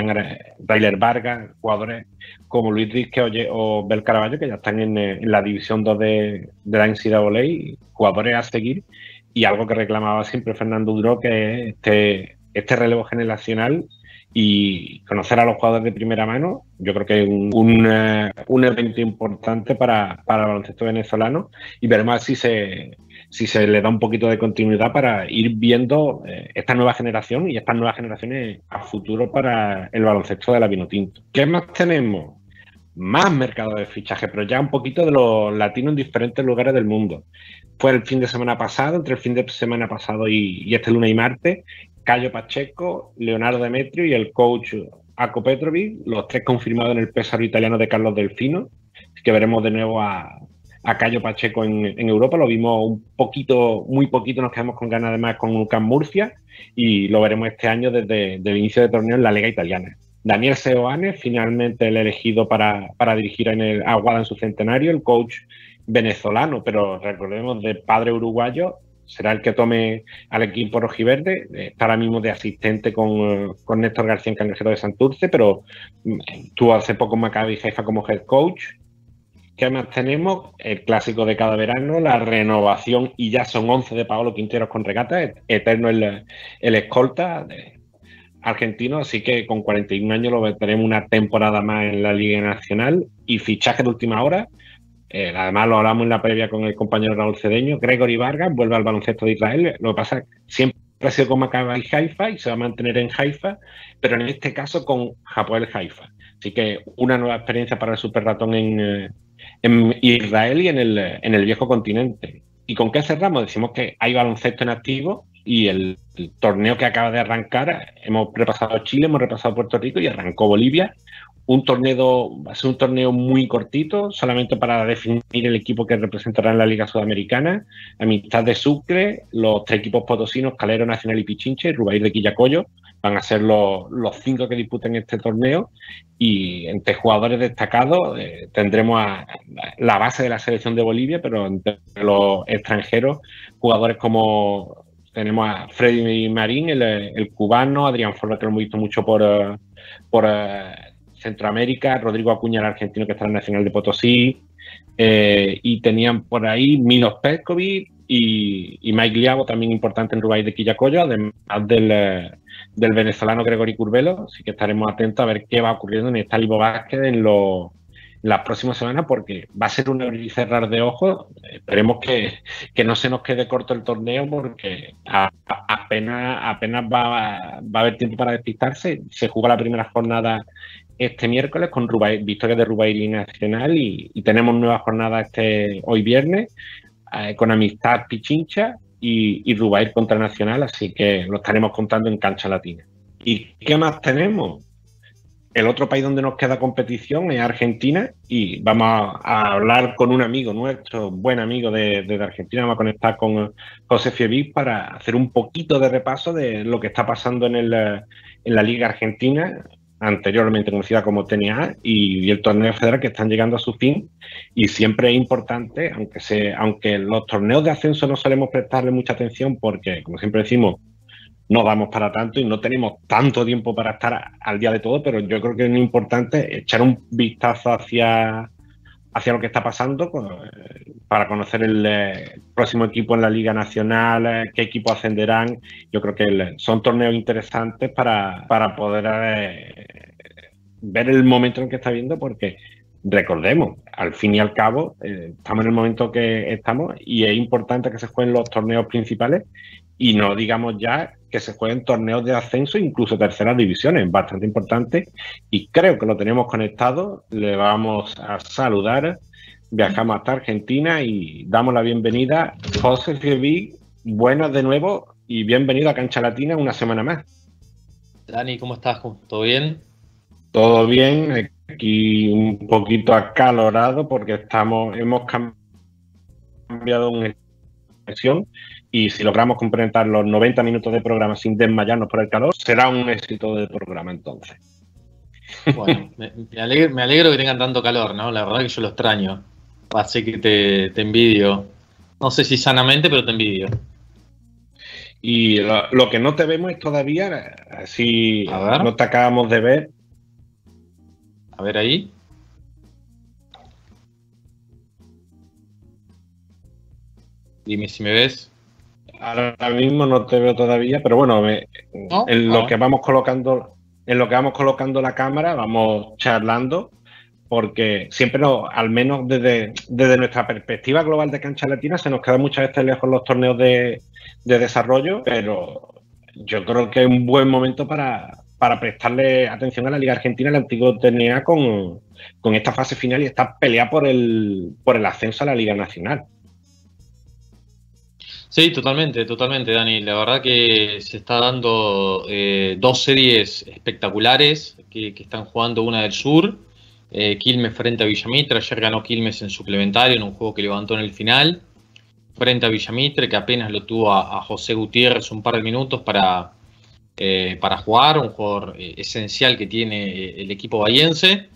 Tyler Vargas, jugadores como Luis Rizque o, Bel Caraballo, que ya están en, la división 2 de, de la NCAA, jugadores a seguir. Y algo que reclamaba siempre Fernando Duro, que es este, este relevo generacional y conocer a los jugadores de primera mano, yo creo que es un, un, eh, evento importante para, para el baloncesto venezolano y veremos si se, si se le da un poquito de continuidad para ir viendo eh, esta nueva generación y estas nuevas generaciones a futuro para el baloncesto de la Vinotinto. ¿Qué más tenemos? Más mercado de fichaje, pero ya un poquito de los latinos en diferentes lugares del mundo. Fue el fin de semana pasado, entre el fin de semana pasado y, este lunes y martes, Cayo Pacheco, Leonardo Demetrio y el coach Ako Petrovic, los tres confirmados en el pesaro italiano de Carlos Delfino, que veremos de nuevo a, a Cayo Pacheco en, Europa. Lo vimos un poquito, muy poquito, nos quedamos con ganas además con Lucas Murcia y lo veremos este año desde, el inicio de torneo en la Liga Italiana. Daniel Seoane, finalmente el elegido para, dirigir en el Aguada en su centenario, el coach venezolano, pero recordemos de padre uruguayo, será el que tome al equipo rojiverde. Está ahora mismo de asistente con, con Néstor García en Cangrejero de Santurce, pero mm, tuvo hace poco Maccabi Jefa como head coach. ¿Qué más tenemos? El clásico de cada verano, la renovación, y ya son 11 de Paolo Quinteros con regata, eterno el, el escolta argentino, así que con 41 años lo tenemos una temporada más en la Liga Nacional y fichaje de última hora. Eh, además lo hablamos en la previa con el compañero Raúl Cedeño. Gregory Vargas vuelve al baloncesto de Israel. Lo que pasa siempre ha sido con Maccabi Haifa y se va a mantener en Haifa, pero en este caso con Hapoel Haifa Así que una nueva experiencia para el Super Ratón en, eh, en Israel y en el, en el viejo continente. ¿Y con qué cerramos? Decimos que hay baloncesto en activo y el, el, torneo que acaba de arrancar, hemos repasado Chile, hemos repasado Puerto Rico y arrancó Bolivia. Un torneo, va a ser un torneo muy cortito, solamente para definir el equipo que representará en la Liga Sudamericana. Amistad de Sucre, los tres equipos potosinos, Calero Nacional y Pichinche, Rubair de Quillacoyo, van a ser los, los, cinco que disputen este torneo y entre jugadores destacados eh, tendremos a, la base de la selección de Bolivia, pero entre los extranjeros, jugadores como tenemos a Freddy Marín, el, el cubano, Adrián Forra, que lo hemos visto mucho por, por uh, Centroamérica, Rodrigo Acuña, el argentino que está en el Nacional de Potosí, eh, y tenían por ahí Milos Petkovic y, Mike Liavo, también importante en Rubay de Quillacoyo, además del, del venezolano Gregory Curvelo, así que estaremos atentos a ver qué va ocurriendo en esta Libo Vázquez en, lo, en, las próximas semanas, porque va a ser un abrir y cerrar de ojos. Esperemos que, que, no se nos quede corto el torneo, porque apenas, apenas va, va, a haber tiempo para despistarse. Se juega la primera jornada este miércoles con Rubai, victoria de Rubairi Nacional y, y, tenemos nueva jornada este hoy viernes eh, con Amistad Pichincha y, y Rubair contra Nacional, así que lo estaremos contando en cancha latina. ¿Y qué más tenemos? El otro país donde nos queda competición es Argentina y vamos a, hablar con un amigo nuestro, buen amigo de, Argentina, vamos a conectar con José Fievis para hacer un poquito de repaso de lo que está pasando en, el, en la Liga Argentina, anteriormente conocida como TNA, y, el torneo federal que están llegando a su fin. Y siempre es importante, aunque, se, aunque los torneos de ascenso no solemos prestarle mucha atención porque, como siempre decimos, no damos para tanto y no tenemos tanto tiempo para estar al día de todo, pero yo creo que es importante echar un vistazo hacia, hacia lo que está pasando para conocer el, el, próximo equipo en la Liga Nacional, qué equipos ascenderán. Yo creo que son torneos interesantes para, para poder eh, ver el momento en que está viendo, porque recordemos, al fin y al cabo, eh, estamos en el momento que estamos y es importante que se jueguen los torneos principales y no digamos ya que se jueguen torneos de ascenso, incluso terceras divisiones, bastante importante. Y creo que lo tenemos conectado. Le vamos a saludar. Viajamos hasta Argentina y damos la bienvenida. José Fiebi, buenas de nuevo y bienvenido a Cancha Latina una semana más. Dani, ¿cómo estás? ¿Todo bien? Todo bien, aquí un poquito acalorado porque estamos, hemos cambiado una sesión y si logramos completar los 90 minutos de programa sin desmayarnos por el calor, será un éxito del programa entonces. Bueno, me, me, alegro, me, alegro, que tengan tanto calor, ¿no? La verdad que yo lo extraño. Así que te, te envidio. No sé si sanamente, pero te envidio. Y lo, lo que no te vemos es todavía, si no te acabamos de ver. A ver ahí. Dime si me ves. Ahora mismo no te veo todavía, pero bueno, me, ¿No? en lo que vamos colocando, en lo que vamos colocando la cámara, vamos charlando, porque siempre no, al menos desde, desde nuestra perspectiva global de cancha latina, se nos quedan muchas veces lejos los torneos de, de desarrollo, pero yo creo que es un buen momento para, para prestarle atención a la Liga Argentina, el antiguo TNA, con, con esta fase final y esta pelea por el, por el ascenso a la Liga Nacional. Sí, totalmente, totalmente, Dani. La verdad que se está dando eh, dos series espectaculares que, están jugando una del sur. Eh, Quilmes frente a Villamitre. Ayer ganó Quilmes en suplementario en un juego que levantó en el final. Frente a Villamitre, que apenas lo tuvo a, a José Gutiérrez un par de minutos para, eh, para jugar. Un jugador eh, esencial que tiene eh, el equipo bahiense.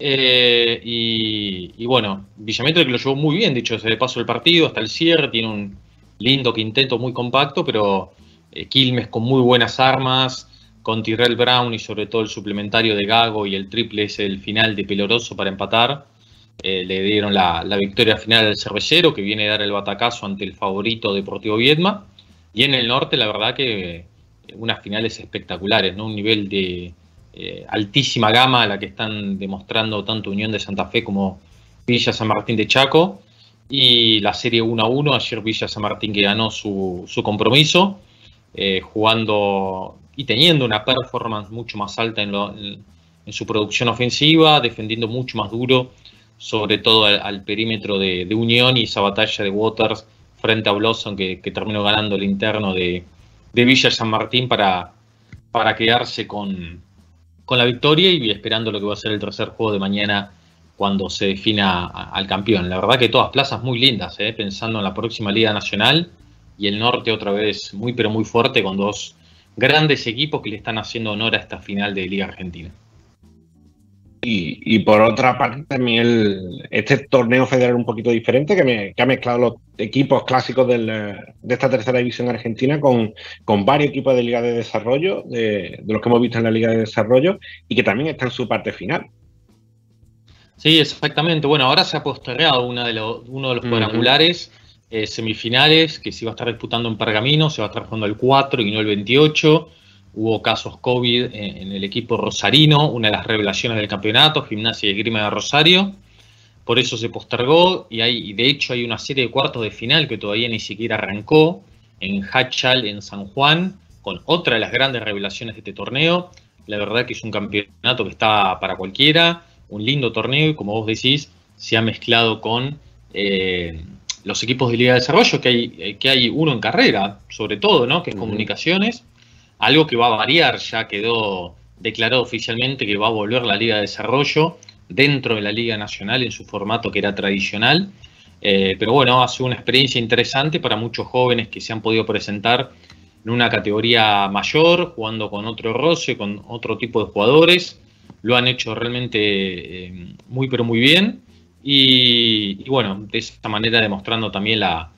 Y, y, bueno, Villamitre que lo llevó muy bien, dicho sea de paso el partido, hasta el cierre. Tiene un lindo quinteto muy compacto, pero eh, Quilmes con muy buenas armas, con Tyrell Brown y sobre todo el suplementario de Gago y el triple es el final de Peloroso para empatar. Eh, le dieron la, la, victoria final al cervecero que viene a dar el batacazo ante el favorito Deportivo Viedma. Y en el norte, la verdad que eh, unas finales espectaculares, ¿no? Un nivel de eh, altísima gama a la que están demostrando tanto Unión de Santa Fe como Villa San Martín de Chaco y la serie 1 a 1. Ayer Villa San Martín que ganó su, su compromiso, eh, jugando y teniendo una performance mucho más alta en, lo, en, su producción ofensiva, defendiendo mucho más duro, sobre todo al, perímetro de, Unión y esa batalla de Waters frente a Blossom que, terminó ganando el interno de, Villa San Martín para, para quedarse con, con la victoria y esperando lo que va a ser el tercer juego de mañana cuando se defina al campeón. La verdad que todas plazas muy lindas, ¿eh? pensando en la próxima Liga Nacional y el norte otra vez muy pero muy fuerte con dos grandes equipos que le están haciendo honor a esta final de Liga Argentina. Y, por otra parte, también este torneo federal un poquito diferente, que, ha mezclado los equipos clásicos de esta tercera división argentina con, con, varios equipos de Liga de Desarrollo, de, de, los que hemos visto en la Liga de Desarrollo, y que también está en su parte final. Sí, exactamente. Bueno, ahora se ha postergado uno de los, uno de los cuadrangulares eh, semifinales que se iba a estar disputando en Pergamino, se va a estar jugando el 4 y no el 28. Hubo casos COVID en, el equipo rosarino, una de las revelaciones del campeonato, Gimnasia y Grima de Rosario. Por eso se postergó y, hay, de hecho hay una serie de cuartos de final que todavía ni siquiera arrancó en Hachal, en San Juan, con otra de las grandes revelaciones de este torneo. La verdad que es un campeonato que está para cualquiera un lindo torneo y como vos decís, se ha mezclado con eh, los equipos de Liga de Desarrollo, que hay, eh, que hay uno en carrera, sobre todo, ¿no? Que es comunicaciones, algo que va a variar, ya quedó declarado oficialmente que va a volver la Liga de Desarrollo dentro de la Liga Nacional en su formato que era tradicional. Eh, pero bueno, ha sido una experiencia interesante para muchos jóvenes que se han podido presentar en una categoría mayor, jugando con otro roce, con otro tipo de jugadores lo han hecho realmente eh, muy pero muy bien y, bueno, de esta manera demostrando también la,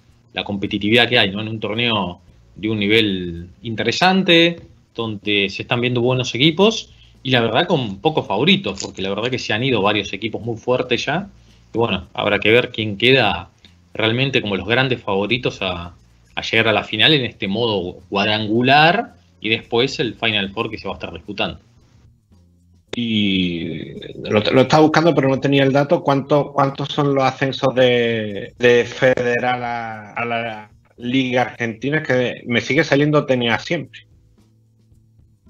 competitividad que hay ¿no? en un torneo de un nivel interesante, donde se están viendo buenos equipos y la verdad con pocos favoritos, porque la verdad que se han ido varios equipos muy fuertes ya. Y bueno, habrá que ver quién queda realmente como los grandes favoritos a, a llegar a la final en este modo cuadrangular y después el Final Four que se va a estar disputando y lo, estaba buscando, pero no tenía el dato. ¿Cuánto, ¿Cuántos son los ascensos de, Federal a, la Liga Argentina? Que me sigue saliendo tenía siempre.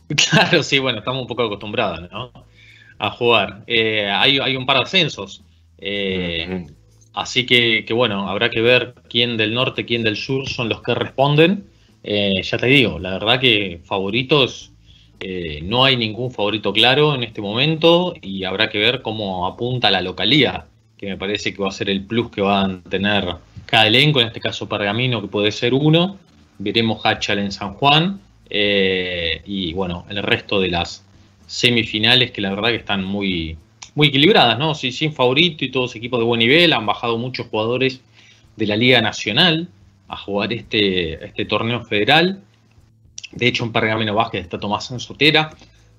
Claro, sí, bueno, estamos un poco acostumbrados a jugar. Eh, hay, un par de ascensos. Eh, así que, bueno, habrá que ver quién del norte, quién del sur son los que responden. Eh, ya te digo, la verdad que favoritos eh, no hay ningún favorito claro en este momento y habrá que ver cómo apunta la localía, que me parece que va a ser el plus que va a tener cada elenco, en este caso Pergamino, que puede ser uno. Veremos Hachal en San Juan eh, y bueno, el resto de las semifinales que la verdad que están muy, muy equilibradas, ¿no? Sin favorito y todos equipos de buen nivel, han bajado muchos jugadores de la Liga Nacional a jugar este, este torneo federal. De hecho, en Pergamino Vázquez está Tomás Sotera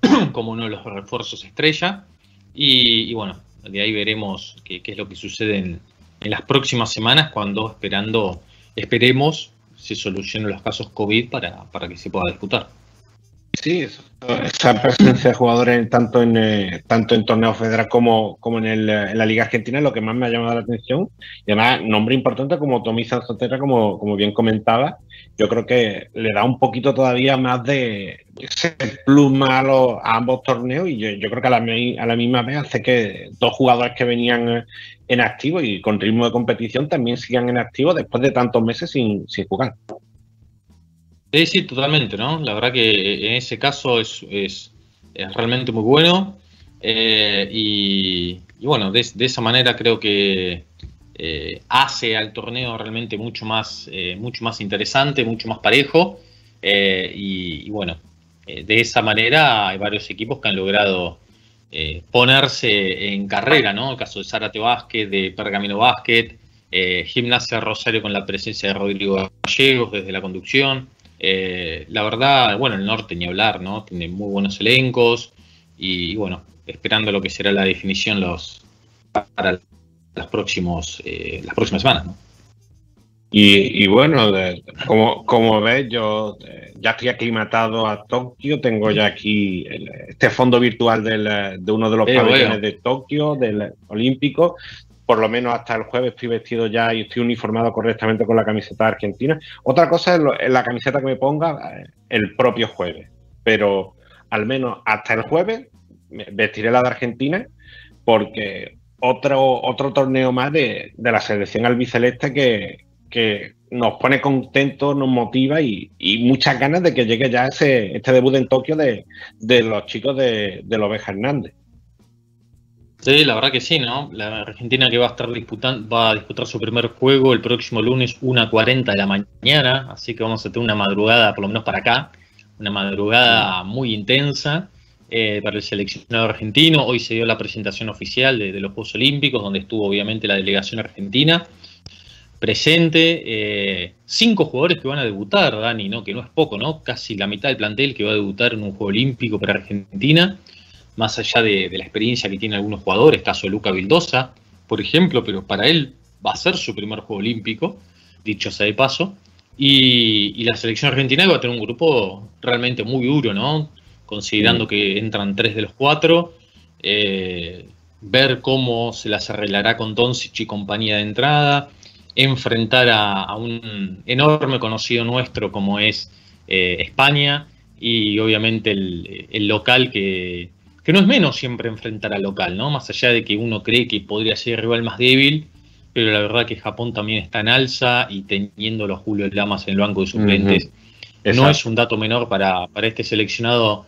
como uno de los refuerzos estrella. Y, bueno, de ahí veremos qué, es lo que sucede en, las próximas semanas cuando esperando, esperemos se solucionen los casos COVID para, para que se pueda disputar. Sí, esa presencia de jugadores tanto en eh, tanto en torneo federal como, como en, el, en, la Liga Argentina es lo que más me ha llamado la atención. Y además, nombre importante como Tommy Sanzotera, como, como bien comentaba, yo creo que le da un poquito todavía más de ese plus a, ambos torneos. Y yo, creo que a la, a la misma vez hace que dos jugadores que venían en activo y con ritmo de competición también sigan en activo después de tantos meses sin, sin jugar. Sí, sí, totalmente, ¿no? La verdad que en ese caso es, es, realmente muy bueno. Eh, y, bueno, de, esa manera creo que eh, hace al torneo realmente mucho más, eh, mucho más interesante, mucho más parejo. Y, bueno, de esa manera hay varios equipos que han logrado ponerse en carrera, ¿no? El caso de Zárate Básquet, de Pergamino Básquet, Gimnasia Rosario con la presencia de Rodrigo Gallegos desde la conducción. Eh, la verdad, bueno, el norte ni hablar, ¿no? Tiene muy buenos elencos y, bueno, esperando lo que será la definición los para las, próximos, eh, las próximas semanas, ¿no? Y, bueno, como, como ves, yo eh, ya estoy aclimatado a Tokio, tengo ya aquí este fondo virtual de uno de los pabellones de Tokio, del Olímpico por lo menos hasta el jueves estoy vestido ya y estoy uniformado correctamente con la camiseta argentina. Otra cosa es la camiseta que me ponga eh, el propio jueves, pero al menos hasta el jueves vestiré la de Argentina porque otro, otro torneo más de, la selección albiceleste que, que nos pone contentos, nos motiva y, muchas ganas de que llegue ya ese, este debut en Tokio de, los chicos de, de Oveja Hernández. Sí, la verdad que sí, ¿no? La Argentina que va a estar disputando, va a disputar su primer juego el próximo lunes 1.40 de la mañana, así que vamos a tener una madrugada, por lo menos para acá, una madrugada muy intensa eh, para el seleccionado argentino. Hoy se dio la presentación oficial de, los Juegos Olímpicos, donde estuvo obviamente la delegación argentina presente. Eh, cinco jugadores que van a debutar, Dani, ¿no? Que no es poco, ¿no? Casi la mitad del plantel que va a debutar en un Juego Olímpico para Argentina más allá de, la experiencia que tienen algunos jugadores, caso Luca Vildosa, por ejemplo, pero para él va a ser su primer juego olímpico, dicho sea de paso. Y, la selección argentina va a tener un grupo realmente muy duro, ¿no? Considerando que entran tres de los cuatro, eh, ver cómo se las arreglará con Doncic y compañía de entrada, enfrentar a, un enorme conocido nuestro como es eh, España y obviamente el local que, que no es menos siempre enfrentar al local, ¿no? Más allá de que uno cree que podría ser el rival más débil, pero la verdad que Japón también está en alza y teniendo los Julio Lamas en el banco de suplentes, no es un dato menor para, este seleccionado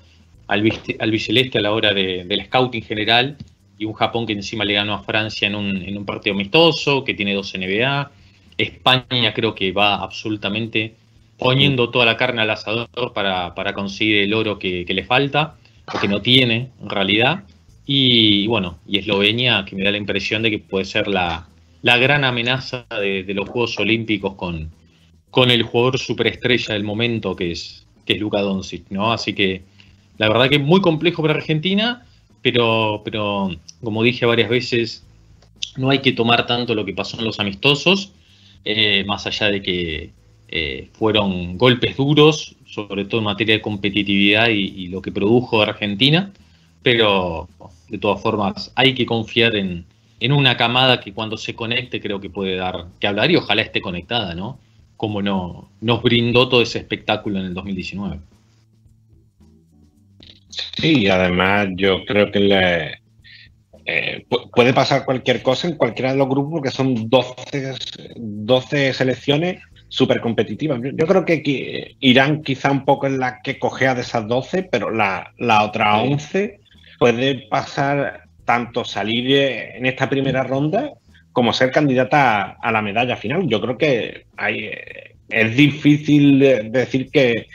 albiceleste a la hora del scouting general y un Japón que encima le ganó a Francia en un, partido amistoso, que tiene dos NBA. España creo que va absolutamente poniendo toda la carne al asador para, conseguir el oro que le falta que no tiene en realidad. Y bueno, y Eslovenia, que me da la impresión de que puede ser la, gran amenaza de, los Juegos Olímpicos con, con el jugador superestrella del momento que es, que es Luka Doncic, ¿no? Así que la verdad que es muy complejo para Argentina, pero, pero como dije varias veces, no hay que tomar tanto lo que pasó en los amistosos, eh, más allá de que eh, fueron golpes duros, sobre todo en materia de competitividad y, lo que produjo Argentina, pero de todas formas hay que confiar en, una camada que cuando se conecte creo que puede dar que hablar y ojalá esté conectada, ¿no? Como no, nos brindó todo ese espectáculo en el 2019. Sí, además yo creo que eh, puede pasar cualquier cosa en cualquiera de los grupos porque son 12, 12 selecciones súper competitiva. Yo, creo que Irán quizá un poco en la que cogea de esas 12, pero la, otra 11 puede pasar tanto salir en esta primera ronda como ser candidata a, la medalla final. Yo creo que hay, es difícil decir que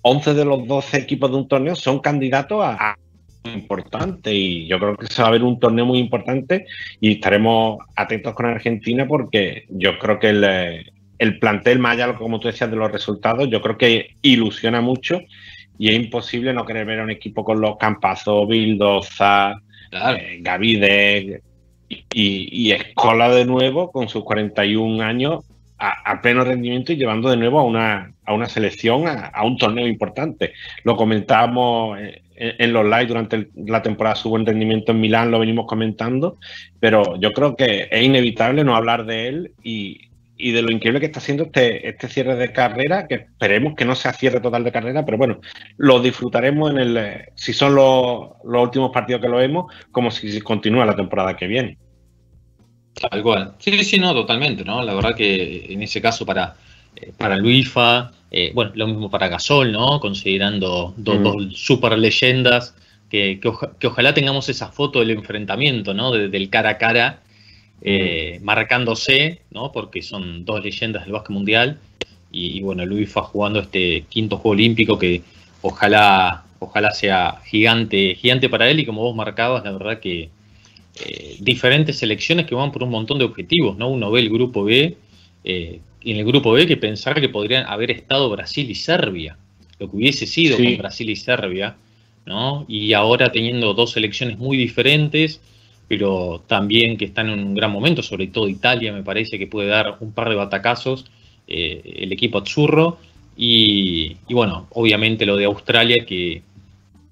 11 de los 12 equipos de un torneo son candidatos a, importante y yo creo que se va a ver un torneo muy importante y estaremos atentos con Argentina porque yo creo que el, el plantel, más allá, como tú decías, de los resultados, yo creo que ilusiona mucho y es imposible no querer ver a un equipo con los Campazos, Bildoza, eh, Gavide y, Escola de nuevo con sus 41 años a, pleno rendimiento y llevando de nuevo a una, a una selección, a, un torneo importante. Lo comentábamos en, en los live durante la temporada, su buen rendimiento en Milán, lo venimos comentando, pero yo creo que es inevitable no hablar de él y, y de lo increíble que está haciendo este, este cierre de carrera, que esperemos que no sea cierre total de carrera, pero bueno, lo disfrutaremos en el, eh, si son los, últimos partidos que lo vemos, como si continúa la temporada que viene. Tal cual. Sí, sí, no, totalmente, ¿no? La verdad que en ese caso para, eh, para Luifa, eh, bueno, lo mismo para Gasol, ¿no? Considerando dos, mm. super leyendas, que, que, ojalá tengamos esa foto del enfrentamiento, ¿no? del cara a cara eh, marcándose, ¿no? porque son dos leyendas del básquet mundial. Y, bueno, Luis fue jugando este quinto juego olímpico que ojalá, ojalá sea gigante, gigante para él. Y como vos marcabas, la verdad que eh, diferentes selecciones que van por un montón de objetivos. ¿no? Uno ve el grupo B, eh, y en el grupo B que pensar que podrían haber estado Brasil y Serbia, lo que hubiese sido con Brasil y Serbia. ¿no? Y ahora teniendo dos selecciones muy diferentes pero también que están en un gran momento, sobre todo Italia me parece que puede dar un par de batacazos, eh, el equipo azzurro, y, bueno, obviamente lo de Australia que,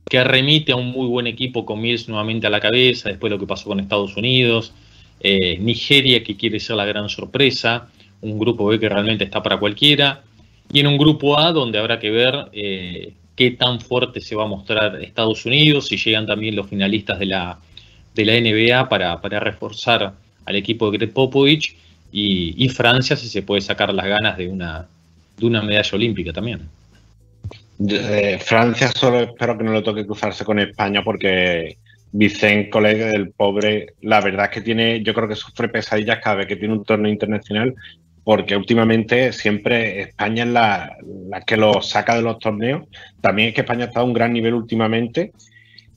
que remite a un muy buen equipo con Mills nuevamente a la cabeza, después lo que pasó con Estados Unidos, eh, Nigeria que quiere ser la gran sorpresa, un grupo B que realmente está para cualquiera, y en un grupo A donde habrá que ver eh, qué tan fuerte se va a mostrar Estados Unidos, si llegan también los finalistas de la, de la NBA para, para reforzar al equipo de Greg Popovich y, Francia si se puede sacar las ganas de una, de una medalla olímpica también. Eh, Francia solo espero que no lo toque cruzarse con España porque Vicente, colega del pobre, la verdad es que tiene, yo creo que sufre pesadillas cada vez que tiene un torneo internacional porque últimamente siempre España es la, la, que lo saca de los torneos. También es que España está a un gran nivel últimamente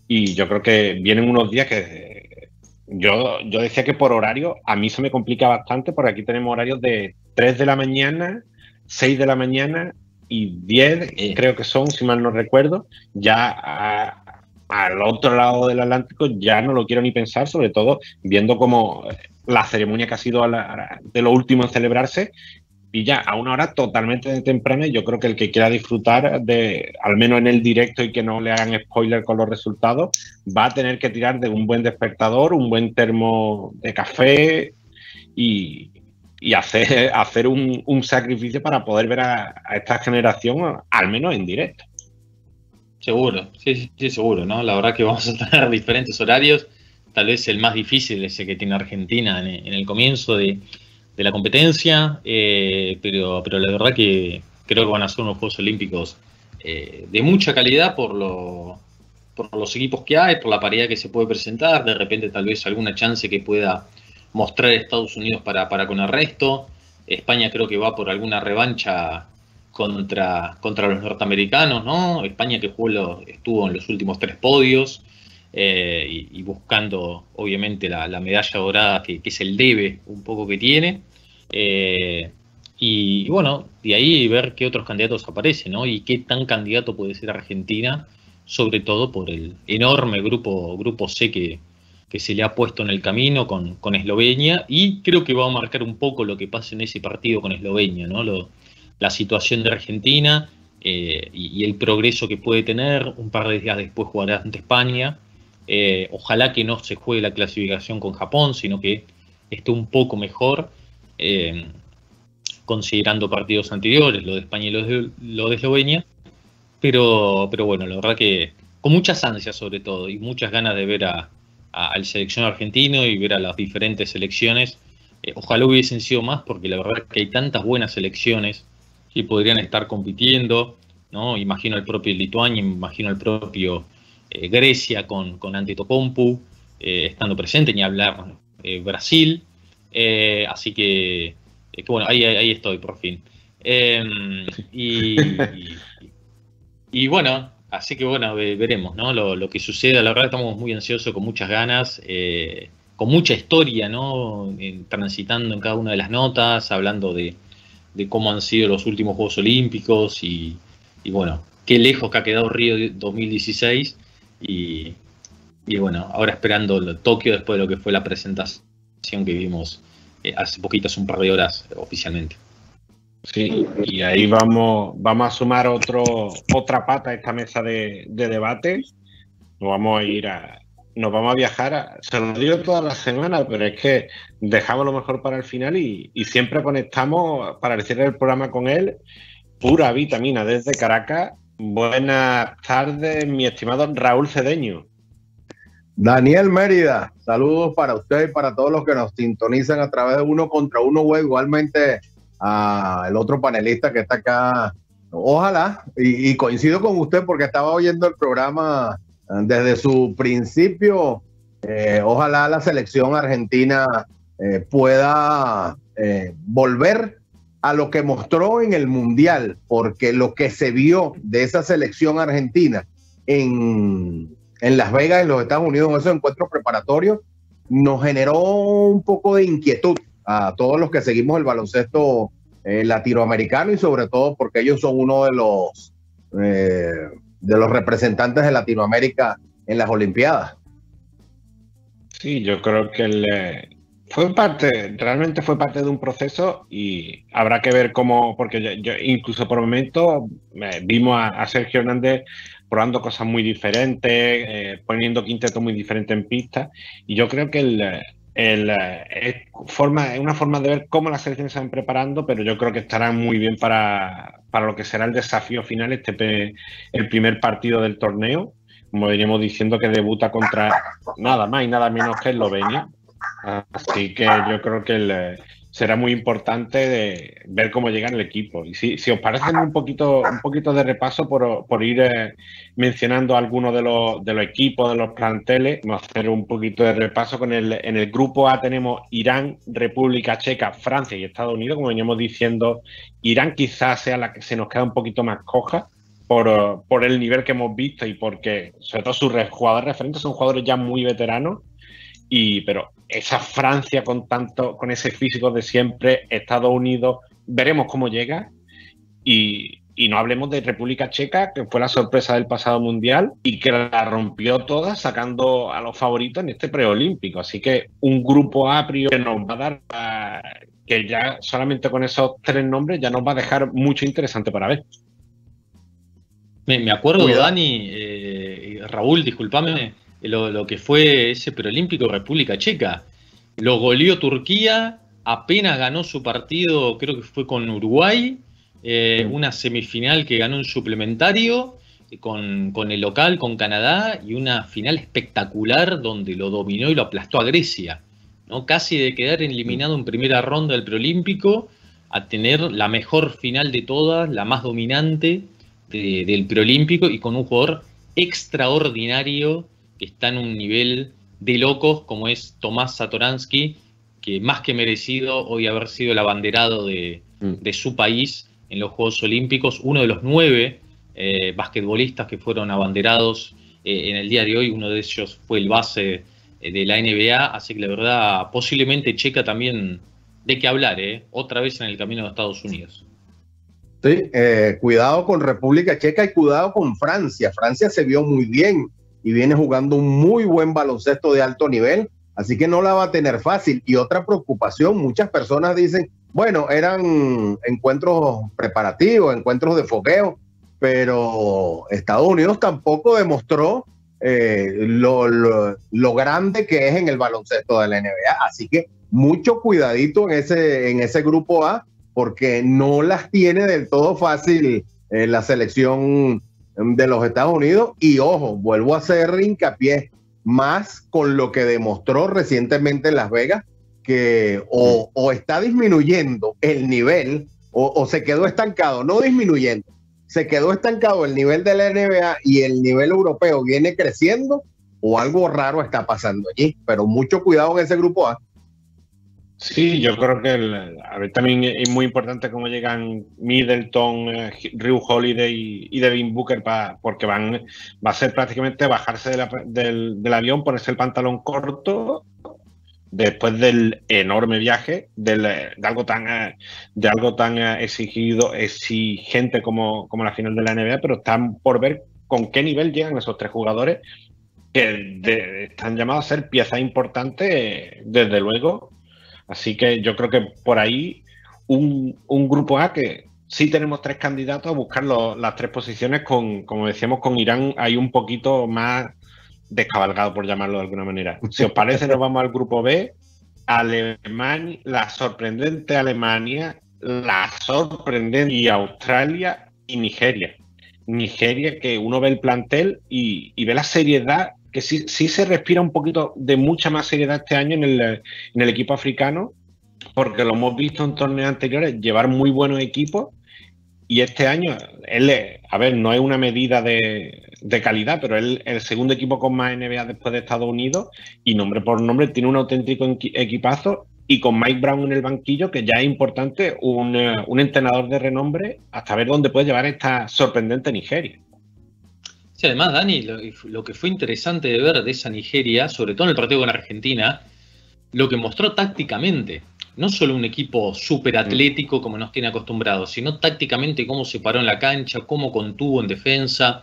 y yo creo que vienen unos días que yo, yo decía que por horario a mí se me complica bastante porque aquí tenemos horarios de 3 de la mañana, 6 de la mañana y 10, creo que son, si mal no recuerdo, ya al otro lado del Atlántico ya no lo quiero ni pensar, sobre todo viendo como la ceremonia que ha sido de lo último en celebrarse y ya a una hora totalmente temprana. Yo creo que el que quiera disfrutar de, al menos en el directo y que no le hagan spoiler con los resultados, va a tener que tirar de un buen despertador, un buen termo de café y, hacer, hacer un, sacrificio para poder ver a, esta generación, al menos en directo. Seguro, sí, sí, seguro, ¿no? La verdad que vamos a tener diferentes horarios. Tal vez el más difícil ese que tiene Argentina en el comienzo de de la competencia, eh, pero, pero la verdad que creo que van a ser unos Juegos Olímpicos eh, de mucha calidad por, lo, por los equipos que hay, por la paridad que se puede presentar, de repente tal vez alguna chance que pueda mostrar Estados Unidos para, para con el resto. España creo que va por alguna revancha contra, contra los norteamericanos, ¿no? España que jugó estuvo en los últimos tres podios. Eh, y, buscando obviamente la, medalla dorada que, es el debe un poco que tiene. Eh, y, bueno, de ahí ver qué otros candidatos aparecen, ¿no? Y qué tan candidato puede ser Argentina, sobre todo por el enorme grupo, grupo C que, que se le ha puesto en el camino con, con, Eslovenia y creo que va a marcar un poco lo que pasa en ese partido con Eslovenia, ¿no? la situación de Argentina eh, y, y, el progreso que puede tener. Un par de días después jugará ante España eh, ojalá que no se juegue la clasificación con Japón, sino que esté un poco mejor, eh, considerando partidos anteriores, lo de España y lo de, Eslovenia. Pero, pero bueno, la verdad que con muchas ansias sobre todo y muchas ganas de ver a, al selección argentino y ver a las diferentes selecciones. Eh, ojalá hubiesen sido más porque la verdad que hay tantas buenas selecciones que podrían estar compitiendo. ¿no? Imagino el propio Lituania, imagino el propio eh, Grecia con, con Antetokounmpo eh, estando presente, ni hablar eh, Brasil. así que, bueno, ahí, ahí, estoy por fin. Em, y, y, bueno, así que bueno, veremos ¿no? lo, lo, que sucede. La verdad estamos muy ansiosos, con muchas ganas, con mucha historia, ¿no? transitando en cada una de las notas, hablando de, de cómo han sido los últimos Juegos Olímpicos y, y bueno, qué lejos que ha quedado Río 2016 y, bueno, ahora esperando Tokio después de lo que fue la presentación que vimos eh, hace poquito, hace un par de horas oficialmente. Sí, y ahí vamos, vamos a sumar otro, otra pata a esta mesa de, debate. Nos vamos a ir a, nos vamos a viajar, se lo digo toda la semana, pero es que dejamos lo mejor para el final y, siempre conectamos para el programa con él. Pura vitamina desde Caracas Buenas tardes, mi estimado Raúl Cedeño. Daniel Mérida, saludos para usted y para todos los que nos sintonizan a través de uno contra uno web, igualmente al otro panelista que está acá. Ojalá, y, coincido con usted porque estaba oyendo el programa eh, desde su principio. Eh, ojalá la selección argentina eh, pueda volver a lo que mostró en el Mundial, porque lo que se vio de esa selección argentina en, Las Vegas, en los Estados Unidos, en esos encuentros preparatorios, nos generó un poco de inquietud a todos los que seguimos el baloncesto eh, latinoamericano y sobre todo porque ellos son uno de los, eh, de los representantes de Latinoamérica en las Olimpiadas. Sí, yo creo que el, fue parte, realmente fue parte de un proceso y habrá que ver cómo, porque yo, incluso por momentos vimos a, Sergio Hernández probando cosas muy diferentes, eh, poniendo quinteto muy diferente en pista y yo creo que el, eh, es, forma, es una forma de ver cómo las selecciones se van preparando, pero yo creo que estarán muy bien para, para lo que será el desafío final, este el primer partido del torneo. Como veníamos diciendo, que debuta contra nada más y nada menos que Eslovenia. Así que yo creo que será muy importante de ver cómo llega el equipo. Y si, os parece un poquito, un poquito de repaso por, ir eh, mencionando algunos de los, de los equipos, de los planteles, vamos a hacer un poquito de repaso con el, en el grupo A tenemos Irán, República Checa, Francia y Estados Unidos, como veníamos diciendo, Irán quizás sea la que se nos queda un poquito más coja. Por, por el nivel que hemos visto y porque sobre todo sus jugadores referentes son jugadores ya muy veteranos y pero esa Francia con tanto, con ese físico de siempre, Estados Unidos, veremos cómo llega. Y, no hablemos de República Checa, que fue la sorpresa del pasado mundial y que la rompió toda sacando a los favoritos en este preolímpico. Así que un grupo A priori que nos va a dar, que ya solamente con esos tres nombres ya nos va a dejar mucho interesante para ver. Me, acuerdo, Dani, eh, Raúl, discúlpame, lo, que fue ese preolímpico República Checa. Lo goleó Turquía, apenas ganó su partido, creo que fue con Uruguay, eh, una semifinal que ganó un suplementario eh, con, el local, con Canadá, y una final espectacular donde lo dominó y lo aplastó a Grecia. ¿no? Casi de quedar eliminado en primera ronda del preolímpico a tener la mejor final de todas, la más dominante del preolímpico y con un jugador extraordinario que está en un nivel de locos como es Tomás Satoransky, que más que merecido hoy haber sido el abanderado de, mm. su país en los Juegos Olímpicos, uno de los nueve eh, basquetbolistas que fueron abanderados eh, en el día de hoy, uno de ellos fue el base eh, de la NBA, así que la verdad posiblemente Checa también de qué hablar, otra vez en el camino de Estados Unidos. Sí, cuidado con República Checa y cuidado con Francia. Francia se vio muy bien y viene jugando un muy buen baloncesto de alto nivel, así que no la va a tener fácil. Y otra preocupación, muchas personas dicen, bueno, eran encuentros preparativos, encuentros de fogueo, pero Estados Unidos tampoco demostró eh, lo, lo, grande que es en el baloncesto de la NBA. Así que mucho cuidadito en ese, en ese grupo A, porque no las tiene del todo fácil eh, la selección de los Estados Unidos. Y ojo, vuelvo a hacer hincapié más con lo que demostró recientemente en Las Vegas, que o, está disminuyendo el nivel o, se quedó estancado, no disminuyendo, se quedó estancado el nivel de la NBA y el nivel europeo viene creciendo o algo raro está pasando allí. Pero mucho cuidado en ese grupo A. Sí, yo creo que a ver, también es muy importante cómo llegan Middleton, eh, Ryu Holiday y, Devin Booker porque van va a ser prácticamente bajarse del, avión, ponerse el pantalón corto después del enorme viaje de algo tan eh, de algo tan eh, exigido exigente como, como la final de la NBA, pero están por ver con qué nivel llegan esos tres jugadores que están llamados a ser piezas importantes desde luego Así que yo creo que por ahí un, grupo A que sí tenemos tres candidatos a buscar las tres posiciones con, como decíamos, con Irán hay un poquito más descabalgado, por llamarlo de alguna manera. Si os parece, nos vamos al grupo B. Alemania, la sorprendente Alemania, la sorprendente y Australia y Nigeria. Nigeria, que uno ve el plantel y, y ve la seriedad que sí, se respira un poquito de mucha más seriedad este año en el, equipo africano, porque lo hemos visto en torneos anteriores llevar muy buenos equipos y este año, él, a ver, no es una medida de, calidad, pero él el segundo equipo con más NBA después de Estados Unidos y nombre por nombre tiene un auténtico equipazo y con Mike Brown en el banquillo, que ya es importante, un entrenador de renombre, hasta ver dónde puede llevar esta sorprendente Nigeria. Sí, además, Dani, lo, que fue interesante de ver de esa Nigeria, sobre todo en el partido con Argentina, lo que mostró tácticamente, no solo un equipo súper atlético como nos tiene acostumbrados, sino tácticamente cómo se paró en la cancha, cómo contuvo en defensa,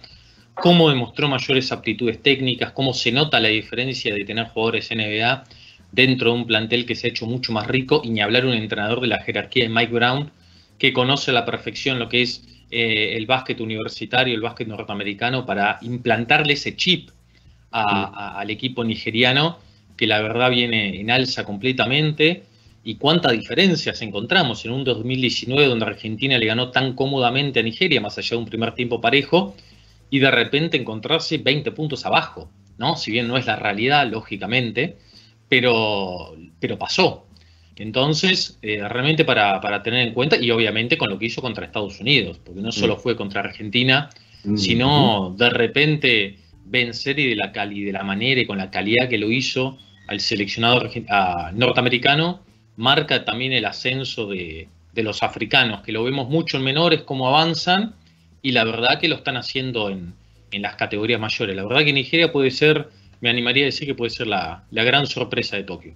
cómo demostró mayores aptitudes técnicas, cómo se nota la diferencia de tener jugadores NBA dentro de un plantel que se ha hecho mucho más rico y ni hablar un entrenador de la jerarquía de Mike Brown que conoce a la perfección lo que es eh, el básquet universitario, el básquet norteamericano, para implantarle ese chip al equipo nigeriano, que la verdad viene en alza completamente y cuántas diferencias encontramos en un 2019 donde Argentina le ganó tan cómodamente a Nigeria, más allá de un primer tiempo parejo, y de repente encontrarse 20 puntos abajo, ¿no? Si bien no es la realidad, lógicamente, pero, pero pasó. Entonces, eh, realmente para, para, tener en cuenta, y obviamente con lo que hizo contra Estados Unidos, porque no solo mm. fue contra Argentina, mm. sino de repente vencer y de la, cali, de la manera y con la calidad que lo hizo al seleccionado norteamericano, marca también el ascenso de, los africanos, que lo vemos mucho en menores, cómo avanzan, y la verdad que lo están haciendo en, las categorías mayores. La verdad que Nigeria puede ser, me animaría a decir que puede ser la, gran sorpresa de Tokio.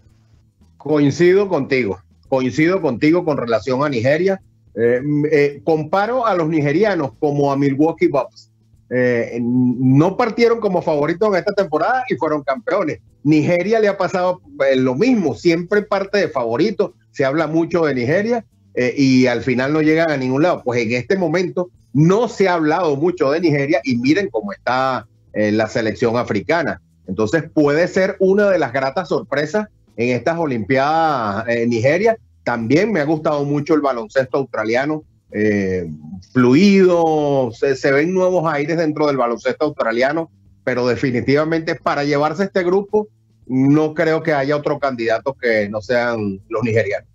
Coincido contigo, coincido contigo con relación a Nigeria. Eh, eh, comparo a los nigerianos como a Milwaukee Bucks. Eh, no partieron como favoritos en esta temporada y fueron campeones. Nigeria le ha pasado lo mismo, siempre parte de favorito, se habla mucho de Nigeria y al final no llegan a ningún lado. Pues en este momento no se ha hablado mucho de Nigeria y miren cómo está la selección africana. Entonces puede ser una de las gratas sorpresas en estas Olimpiadas en Nigeria. También me ha gustado mucho el baloncesto australiano eh, fluido, se, ven nuevos aires dentro del baloncesto australiano, pero definitivamente para llevarse este grupo no creo que haya otro candidato que no sean los nigerianos.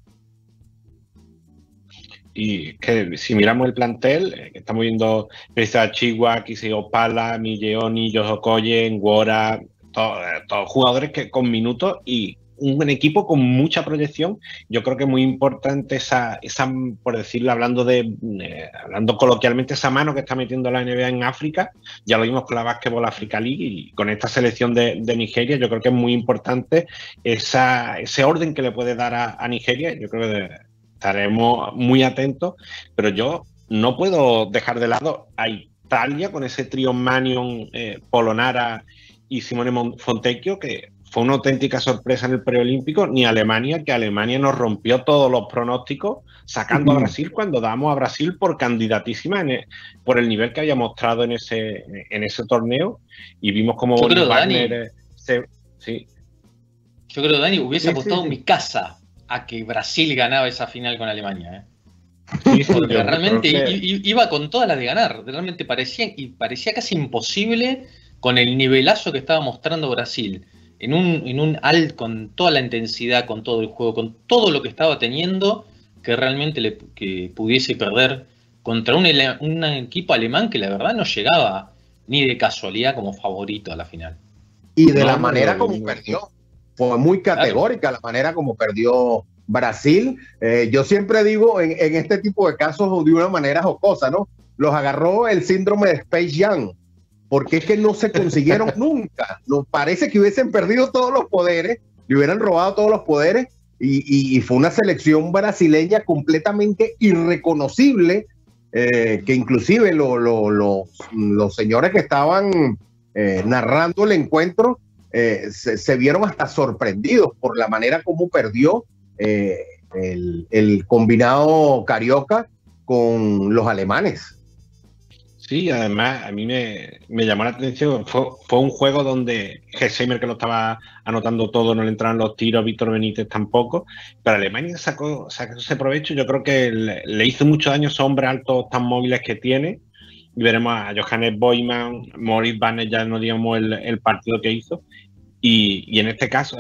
Y que si miramos el plantel, eh, estamos viendo Pesa Chihuahua, Opala, Milleoni, Yosokoye, Ngora, todos, todos jugadores que con minutos y un equipo con mucha proyección. Yo creo que es muy importante esa, esa por decirlo, hablando de eh, hablando coloquialmente, esa mano que está metiendo la NBA en África. Ya lo vimos con la Basketball Africa League y con esta selección de, Nigeria. Yo creo que es muy importante esa, ese orden que le puede dar a, Nigeria. Yo creo que estaremos muy atentos, pero yo no puedo dejar de lado a Italia con ese trío Manion, eh, Polonara y Simone Fontecchio, que fue una auténtica sorpresa en el preolímpico, ni Alemania, que Alemania nos rompió todos los pronósticos, sacando a Brasil cuando damos a Brasil por candidatísima por el nivel que había mostrado en ese, en ese torneo. Y vimos como Yo creo, Wagner Dani, se, sí. Yo creo, Dani, hubiese apostado mi casa a que Brasil ganaba esa final con Alemania. ¿eh? Porque realmente iba con todas las de ganar. Realmente parecía, y parecía casi imposible con el nivelazo que estaba mostrando Brasil en un, en un alt con toda la intensidad, con todo el juego, con todo lo que estaba teniendo, que realmente le, que pudiese perder contra un, un, equipo alemán que la verdad no llegaba ni de casualidad como favorito a la final. Y de la manera como perdió, fue muy categórica la manera como perdió Brasil. Eh, yo siempre digo en, en, este tipo de casos de una manera jocosa, ¿no? Los agarró el síndrome de Space Jam porque es que no se consiguieron nunca. Nos parece que hubiesen perdido todos los poderes, le hubieran robado todos los poderes y, fue una selección brasileña completamente irreconocible, eh, que inclusive los señores que estaban eh, narrando el encuentro eh, se, vieron hasta sorprendidos por la manera como perdió el, el combinado carioca con los alemanes. Sí, además a mí me, llamó la atención, fue, un juego donde Gesheimer que lo estaba anotando todo, no le entraban los tiros, Víctor Benítez tampoco, pero Alemania sacó, sacó ese provecho, yo creo que le, hizo mucho daño a esos hombres altos tan móviles que tiene, y veremos a Johannes Boyman, Moritz Banner, ya no digamos el, partido que hizo, y, en este caso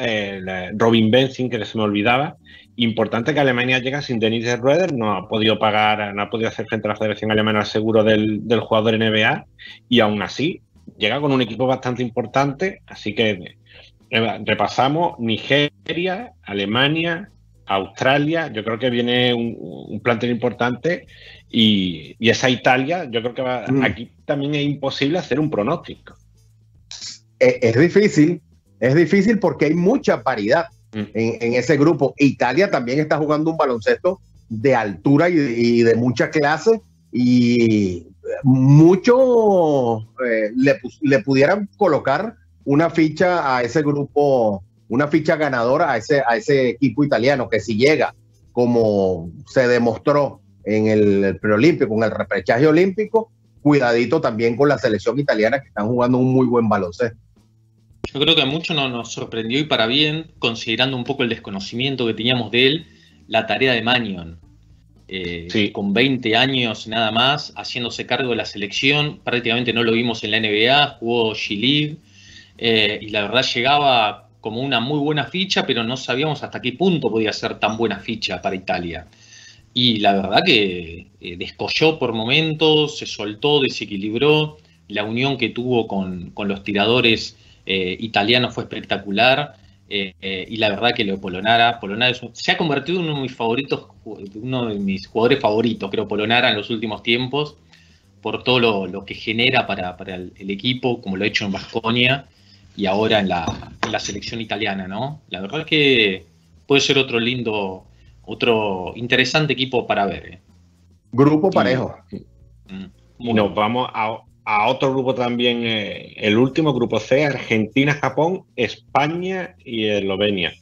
Robin Benzing, que se me olvidaba, Importante que Alemania llega sin Denis Rueder, no ha podido pagar, no ha podido hacer frente a la Federación Alemana al seguro del, jugador NBA y aún así llega con un equipo bastante importante, así que eh, repasamos Nigeria, Alemania, Australia, yo creo que viene un, plantel importante y, esa Italia, yo creo que mm. aquí también es imposible hacer un pronóstico. es difícil, es difícil porque hay mucha paridad En, ese grupo. Italia también está jugando un baloncesto de altura y de, mucha clase y mucho eh, le, pudieran colocar una ficha a ese grupo, una ficha ganadora a ese, a ese equipo italiano que si llega como se demostró en el, preolímpico, en el repechaje olímpico, cuidadito también con la selección italiana que están jugando un muy buen baloncesto. Yo creo que a muchos no, nos sorprendió y para bien, considerando un poco el desconocimiento que teníamos de él, la tarea de Manion. Eh, Sí. Con 20 años nada más, haciéndose cargo de la selección, prácticamente no lo vimos en la NBA, jugó G-League eh, y la verdad llegaba como una muy buena ficha, pero no sabíamos hasta qué punto podía ser tan buena ficha para Italia. Y la verdad que eh, descolló por momentos, se soltó, desequilibró. La unión que tuvo con, con los tiradores eh, italianos fue espectacular. eh, eh, y la verdad que lo de Polonara, Polonara es un- se ha convertido en uno de mis favoritos, uno de mis jugadores favoritos, creo, Polonara en los últimos tiempos, por todo lo, lo que genera para, para el, el equipo, como lo ha hecho en Vasconia y ahora en la, en la selección italiana, ¿no? La verdad que puede ser otro lindo, otro interesante equipo para ver. ¿eh? Grupo parejo. Mm, nos vamos a, a otro grupo también, eh, el último grupo C, Argentina, Japón, España y Eslovenia.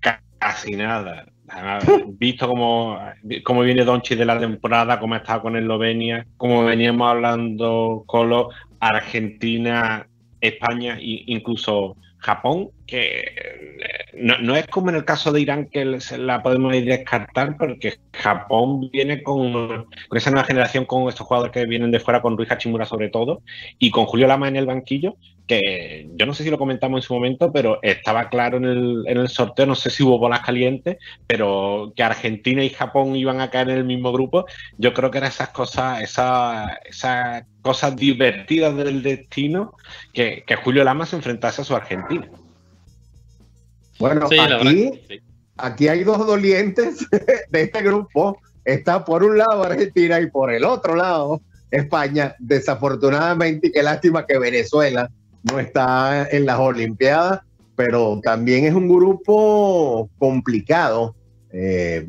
Ca- Casi nada. Además, Visto cómo, cómo viene Donchi de la temporada, cómo ha estado con Eslovenia, como veníamos hablando con los Argentina, España e incluso Japón, que eh, no, no es como en el caso de Irán que se la podemos descartar, porque Japón viene con, con esa nueva generación, con estos jugadores que vienen de fuera, con Rui Hachimura sobre todo, y con Julio Lama en el banquillo, que yo no sé si lo comentamos en su momento, pero estaba claro en el, en el sorteo, no sé si hubo bolas calientes, pero que Argentina y Japón iban a caer en el mismo grupo, yo creo que eran esas cosas, esas, esas cosas divertidas del destino, que, que Julio Lama se enfrentase a su Argentina. Bueno, Sí, aquí, sí. aquí hay dos dolientes de este grupo. Está por un lado Argentina y por el otro lado España. Desafortunadamente, y qué lástima que Venezuela no está en las Olimpiadas, pero también es un grupo complicado. eh,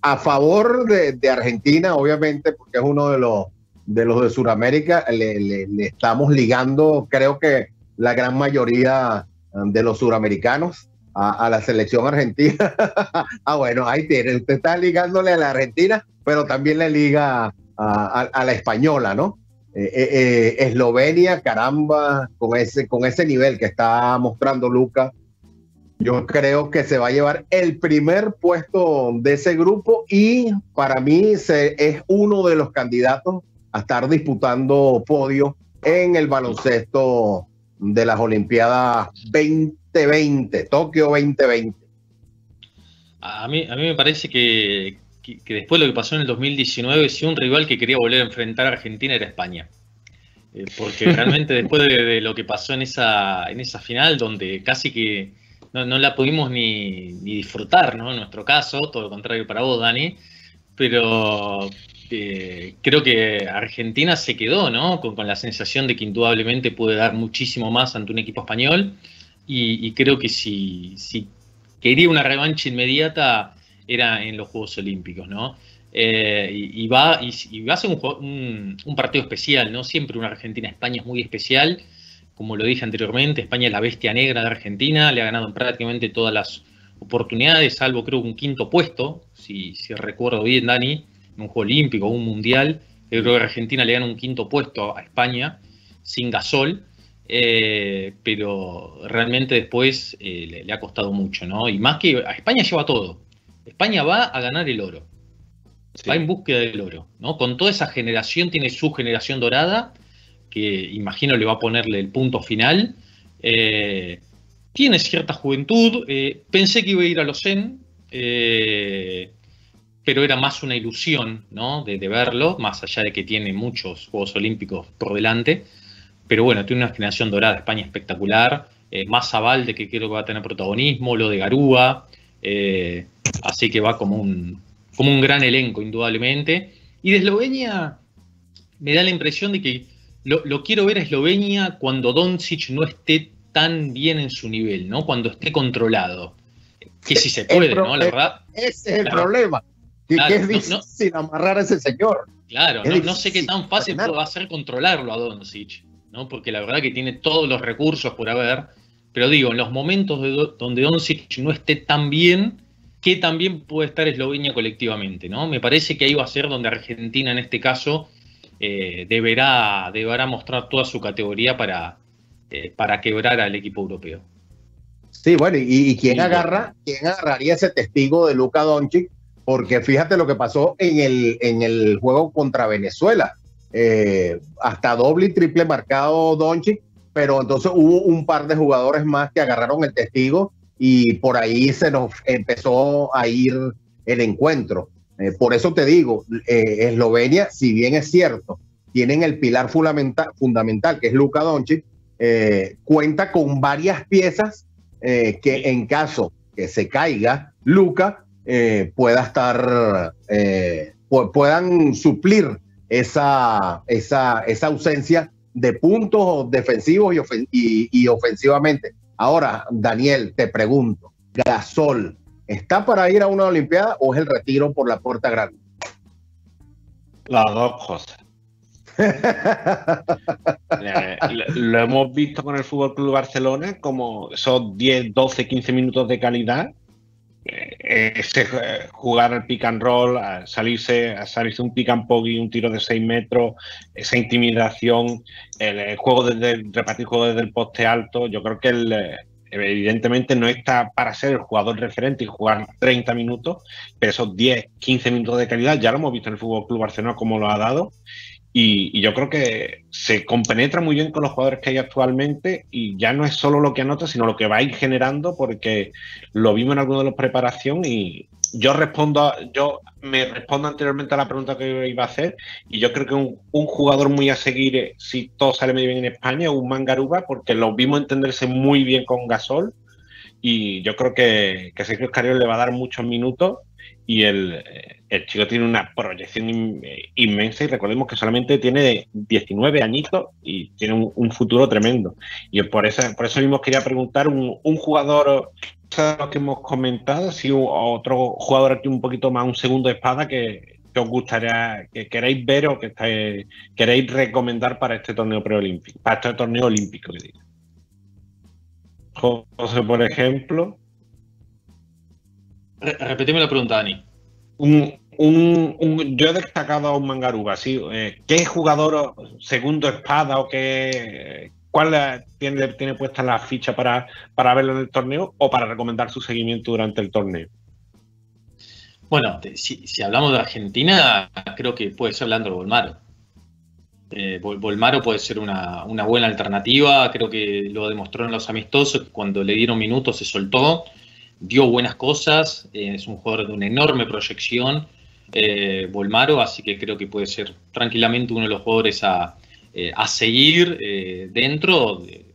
a favor de, Argentina, obviamente, porque es uno de los de los de Sudamérica, le, estamos ligando, creo que la gran mayoría um, de los suramericanos a, la selección argentina. ah, bueno, ahí tiene, usted está ligándole a la Argentina, pero también le liga a la española, ¿no? Eh, eh, eh, Eslovenia, caramba, con ese, con ese nivel que está mostrando Luca, yo creo que se va a llevar el primer puesto de ese grupo y para mí se, es uno de los candidatos a estar disputando podio en el baloncesto de las Olimpiadas 2020, Tokio 2020. A mí, a mí me parece que, que- que después de lo que pasó en el 2019, si un rival que quería volver a enfrentar a Argentina era España. Eh, porque realmente después de, de lo que pasó en esa, en esa final, donde casi que no, no la pudimos ni, ni disfrutar, ¿no? En nuestro caso, todo lo contrario para vos, Dani. Pero eh, creo que Argentina se quedó, ¿no? Con, con la sensación de que indudablemente puede dar muchísimo más ante un equipo español. Y, y creo que si, si quería una revancha inmediata era en los Juegos Olímpicos, ¿no? Eh, y, va, y, va a ser un, partido especial, ¿no? Siempre una Argentina-España es muy especial. Como lo dije anteriormente, España es la bestia negra de Argentina, le ha ganado en prácticamente todas las oportunidades, salvo creo un quinto puesto, si, recuerdo bien, Dani, en un Juego Olímpico o un Mundial. Creo que Argentina le gana un quinto puesto a España sin gasol. Eh, pero realmente después eh, le, le ha costado mucho, ¿no? Y más que a España lleva todo. España va a ganar el oro. Va en búsqueda del oro, ¿no? Con toda esa generación, tiene su generación dorada, que imagino le va a ponerle el punto final. Eh, tiene cierta juventud. eh, pensé que iba a ir a los Zen, eh, pero era más una ilusión, ¿no? De, de verlo, más allá de que tiene muchos Juegos Olímpicos por delante. Pero bueno, tiene una generación dorada, España espectacular. Más Zabalde, que creo que va a tener protagonismo, lo de Garúa. Eh, así que va como un, como un gran elenco, indudablemente. Y de Eslovenia, me da la impresión de que lo, lo quiero ver a Eslovenia cuando Doncic no esté tan bien en su nivel, ¿no? Cuando esté controlado. Que si se puede, ¿no? La verdad, Ese es el Claro. problema. Que, Claro, que es no- difícil amarrar a ese señor. Claro, no, no sé qué tan fácil va a ser controlarlo a Doncic, ¿no? Porque la verdad que tiene todos los recursos por haber, pero digo, en los momentos de do- donde Doncic no esté tan bien, que también puede estar Eslovenia colectivamente, ¿no? Me parece que ahí va a ser donde Argentina en este caso eh, deberá, deberá mostrar toda su categoría para, eh, para quebrar al equipo europeo. Sí, bueno, y, y quién agarra, quién agarraría ese testigo de Luca Doncic, porque fíjate lo que pasó en el, en el juego contra Venezuela. Eh, hasta doble y triple marcado Doncic, pero entonces hubo un par de jugadores más que agarraron el testigo y por ahí se nos empezó a ir el encuentro. Eh, por eso te digo, eh, Eslovenia, si bien es cierto, tienen el pilar fundamental, fundamental que es Luka Doncic, cuenta con varias piezas eh, que en caso que se caiga Luca eh, pueda estar, eh, puedan suplir esa, esa, esa ausencia de puntos defensivos y, y, ofensivamente. Ahora, Daniel, te pregunto, Gasol, ¿está para ir a una Olimpiada o es el retiro por la puerta grande? Las dos cosas. Eh, lo hemos visto con el Fútbol Club Barcelona, como esos 10, 12, 15 minutos de calidad. Eh, ese eh, jugar al pick and roll, salirse, salirse un pick and pog y un tiro de 6 metros, esa intimidación, el, juego desde repartir juego desde el poste alto. Yo creo que el, evidentemente no está para ser el jugador referente y jugar 30 minutos, pero esos 10, 15 minutos de calidad ya lo hemos visto en el Fútbol Club Barcelona como lo ha dado y, yo creo que se compenetra muy bien con los jugadores que hay actualmente y ya no es solo lo que anota, sino lo que va a ir generando, porque lo vimos en alguno de los preparación y yo respondo, yo me respondo anteriormente a la pregunta que iba a hacer y yo creo que un, jugador muy a seguir, si todo sale muy bien en España, es un Mangaruba, porque lo vimos entenderse muy bien con Gasol y yo creo que, que Sergio Escariol le va a dar muchos minutos y el, el chico tiene una proyección inmensa y recordemos que solamente tiene 19 añitos y tiene un, futuro tremendo. Y por eso, por eso mismo quería preguntar, un, jugador lo que hemos comentado, si otro jugador aquí un poquito más, un segundo de espada que, os gustaría, que queréis ver o que queréis recomendar para este torneo preolímpico, para este torneo olímpico. José, por ejemplo. Repetime la pregunta, Dani. Un, un, yo he destacado a un Mangaruba, sí. Eh, ¿Qué jugador segundo espada o qué, cuál tiene, tiene puesta la ficha para, para verlo en el torneo o para recomendar su seguimiento durante el torneo? Bueno, si, hablamos de Argentina, creo que puede ser Leandro Bolmaro. Eh, Bolmaro puede ser una, una, buena alternativa, creo que lo demostró en los amistosos, cuando le dieron minutos se soltó, dio buenas cosas, eh, es un jugador de una enorme proyección, eh, Volmaro, así que creo que puede ser tranquilamente uno de los jugadores a, eh, seguir eh, dentro de,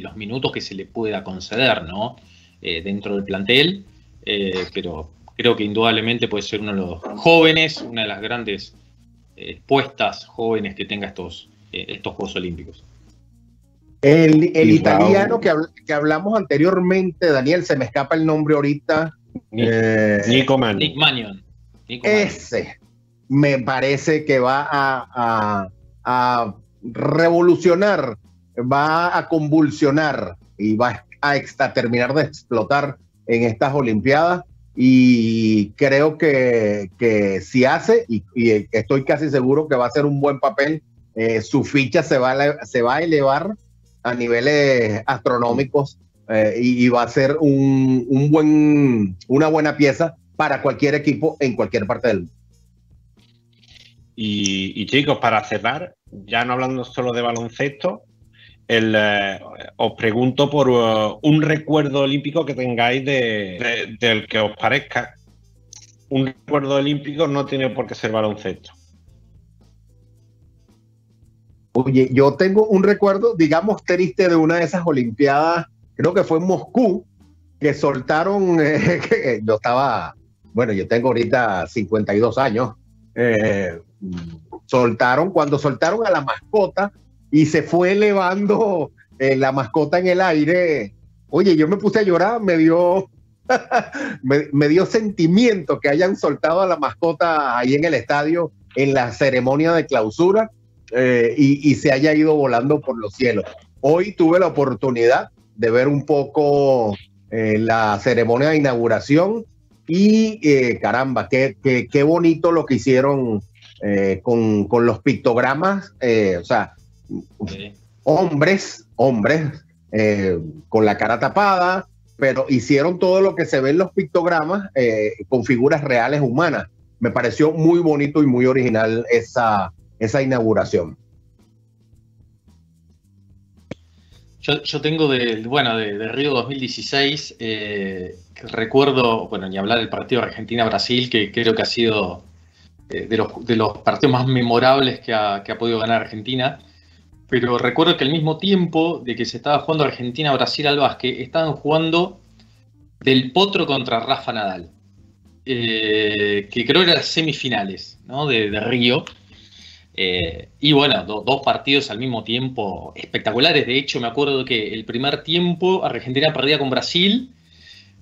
los minutos que se le pueda conceder, ¿no? dentro del plantel, pero creo que indudablemente puede ser uno de los jóvenes, una de las grandes puestas jóvenes que tenga estos, estos Juegos Olímpicos. El, italiano que, que, hablamos anteriormente, Daniel, se me escapa el nombre ahorita. Nico Nick Manion. Ese me parece que va a, revolucionar, va a convulsionar y va a terminar de explotar en estas Olimpiadas. Y creo que, si hace, y, estoy casi seguro que va a ser un buen papel, eh, su ficha se va, a, se va a elevar a niveles astronómicos eh, y, va a ser un, un buen, una buena pieza para cualquier equipo en cualquier parte del mundo. Y, chicos, para cerrar, ya no hablando solo de baloncesto, eh, os pregunto por uh, un recuerdo olímpico que tengáis de, del que os parezca. Un recuerdo olímpico no tiene por qué ser baloncesto. Oye, yo tengo un recuerdo, digamos, triste de una de esas Olimpiadas, creo que fue en Moscú, que soltaron, yo estaba bueno, yo tengo ahorita 52 años, eh, soltaron, cuando soltaron a la mascota y se fue elevando eh, la mascota en el aire, oye, yo me puse a llorar, me dio, me, dio sentimiento que hayan soltado a la mascota ahí en el estadio en la ceremonia de clausura eh, y, y se haya ido volando por los cielos. Hoy tuve la oportunidad de ver un poco la ceremonia de inauguración y eh, caramba, qué, qué, bonito lo que hicieron eh, con, los pictogramas, eh, o sea, hombres, hombres eh, con la cara tapada, pero hicieron todo lo que se ve en los pictogramas eh, con figuras reales humanas. Me pareció muy bonito y muy original esa, esa inauguración. Yo, tengo de, bueno, de, Río 2016, eh, recuerdo, bueno, ni hablar del partido Argentina-Brasil, que creo que ha sido eh, de, los, partidos más memorables que ha, podido ganar Argentina. Pero recuerdo que al mismo tiempo de que se estaba jugando Argentina-Brasil al básquet, estaban jugando del Potro contra Rafa Nadal, eh, que creo que eran semifinales ¿no? de Río. Eh, y bueno, dos partidos al mismo tiempo espectaculares. De hecho, me acuerdo que el primer tiempo Argentina perdía con Brasil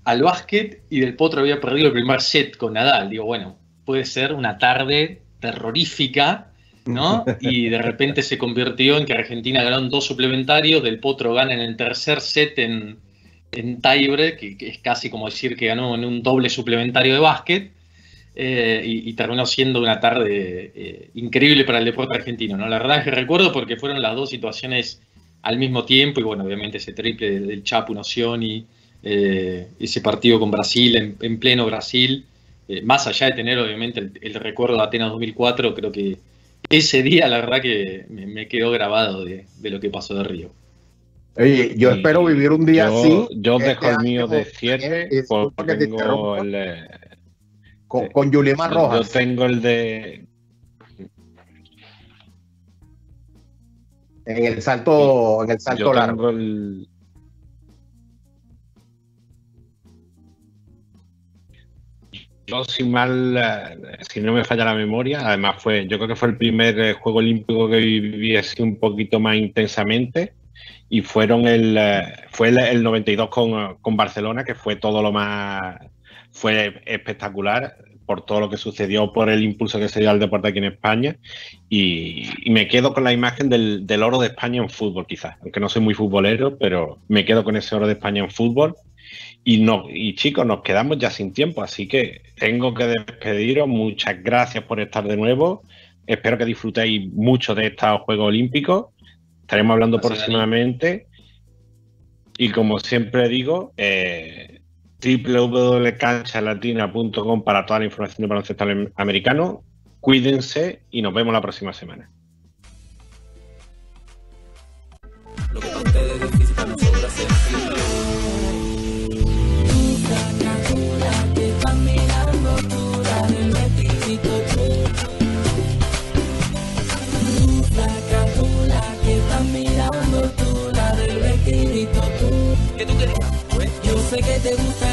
al básquet y Del Potro había perdido el primer set con Nadal. Digo, bueno, puede ser una tarde terrorífica, ¿no? Y de repente se convirtió en que Argentina ganó dos suplementarios, Del Potro gana en el tercer set en, en que, que es casi como decir que ganó en un doble suplementario de básquet. Eh, y, terminó siendo una tarde eh, increíble para el deporte argentino. ¿no? La verdad es que recuerdo porque fueron las dos situaciones al mismo tiempo y bueno, obviamente ese triple del Chapo Nocioni, eh, ese partido con Brasil en, pleno Brasil, más allá de tener obviamente el, recuerdo de Atenas 2004, creo que ese día la verdad que me, quedó grabado de, lo que pasó de Río. Oye, yo espero vivir un día así. Yo este dejo el mío de cierre porque tengo el, con, con Rojas. Yo tengo el de. En el salto, en el salto yo largo. El... Yo, sin mal, eh, si no me falla la memoria, además fue, yo creo que fue el primer eh, juego olímpico que viví así un poquito más intensamente y fueron el, eh, fue el, 92 con, con Barcelona, que fue todo lo más fue espectacular por todo lo que sucedió, por el impulso que se dio al deporte aquí en España. Y, me quedo con la imagen del, oro de España en fútbol, quizás. Aunque no soy muy futbolero, pero me quedo con ese oro de España en fútbol. Y, no, y chicos, nos quedamos ya sin tiempo, así que tengo que despediros. Muchas gracias por estar de nuevo. Espero que disfrutéis mucho de estos Juegos Olímpicos. Estaremos hablando próximamente. Y como siempre digo, eh, www.canchalatina.com para toda la información de baloncesto americano. Cuídense y nos vemos la próxima semana. que te gusta.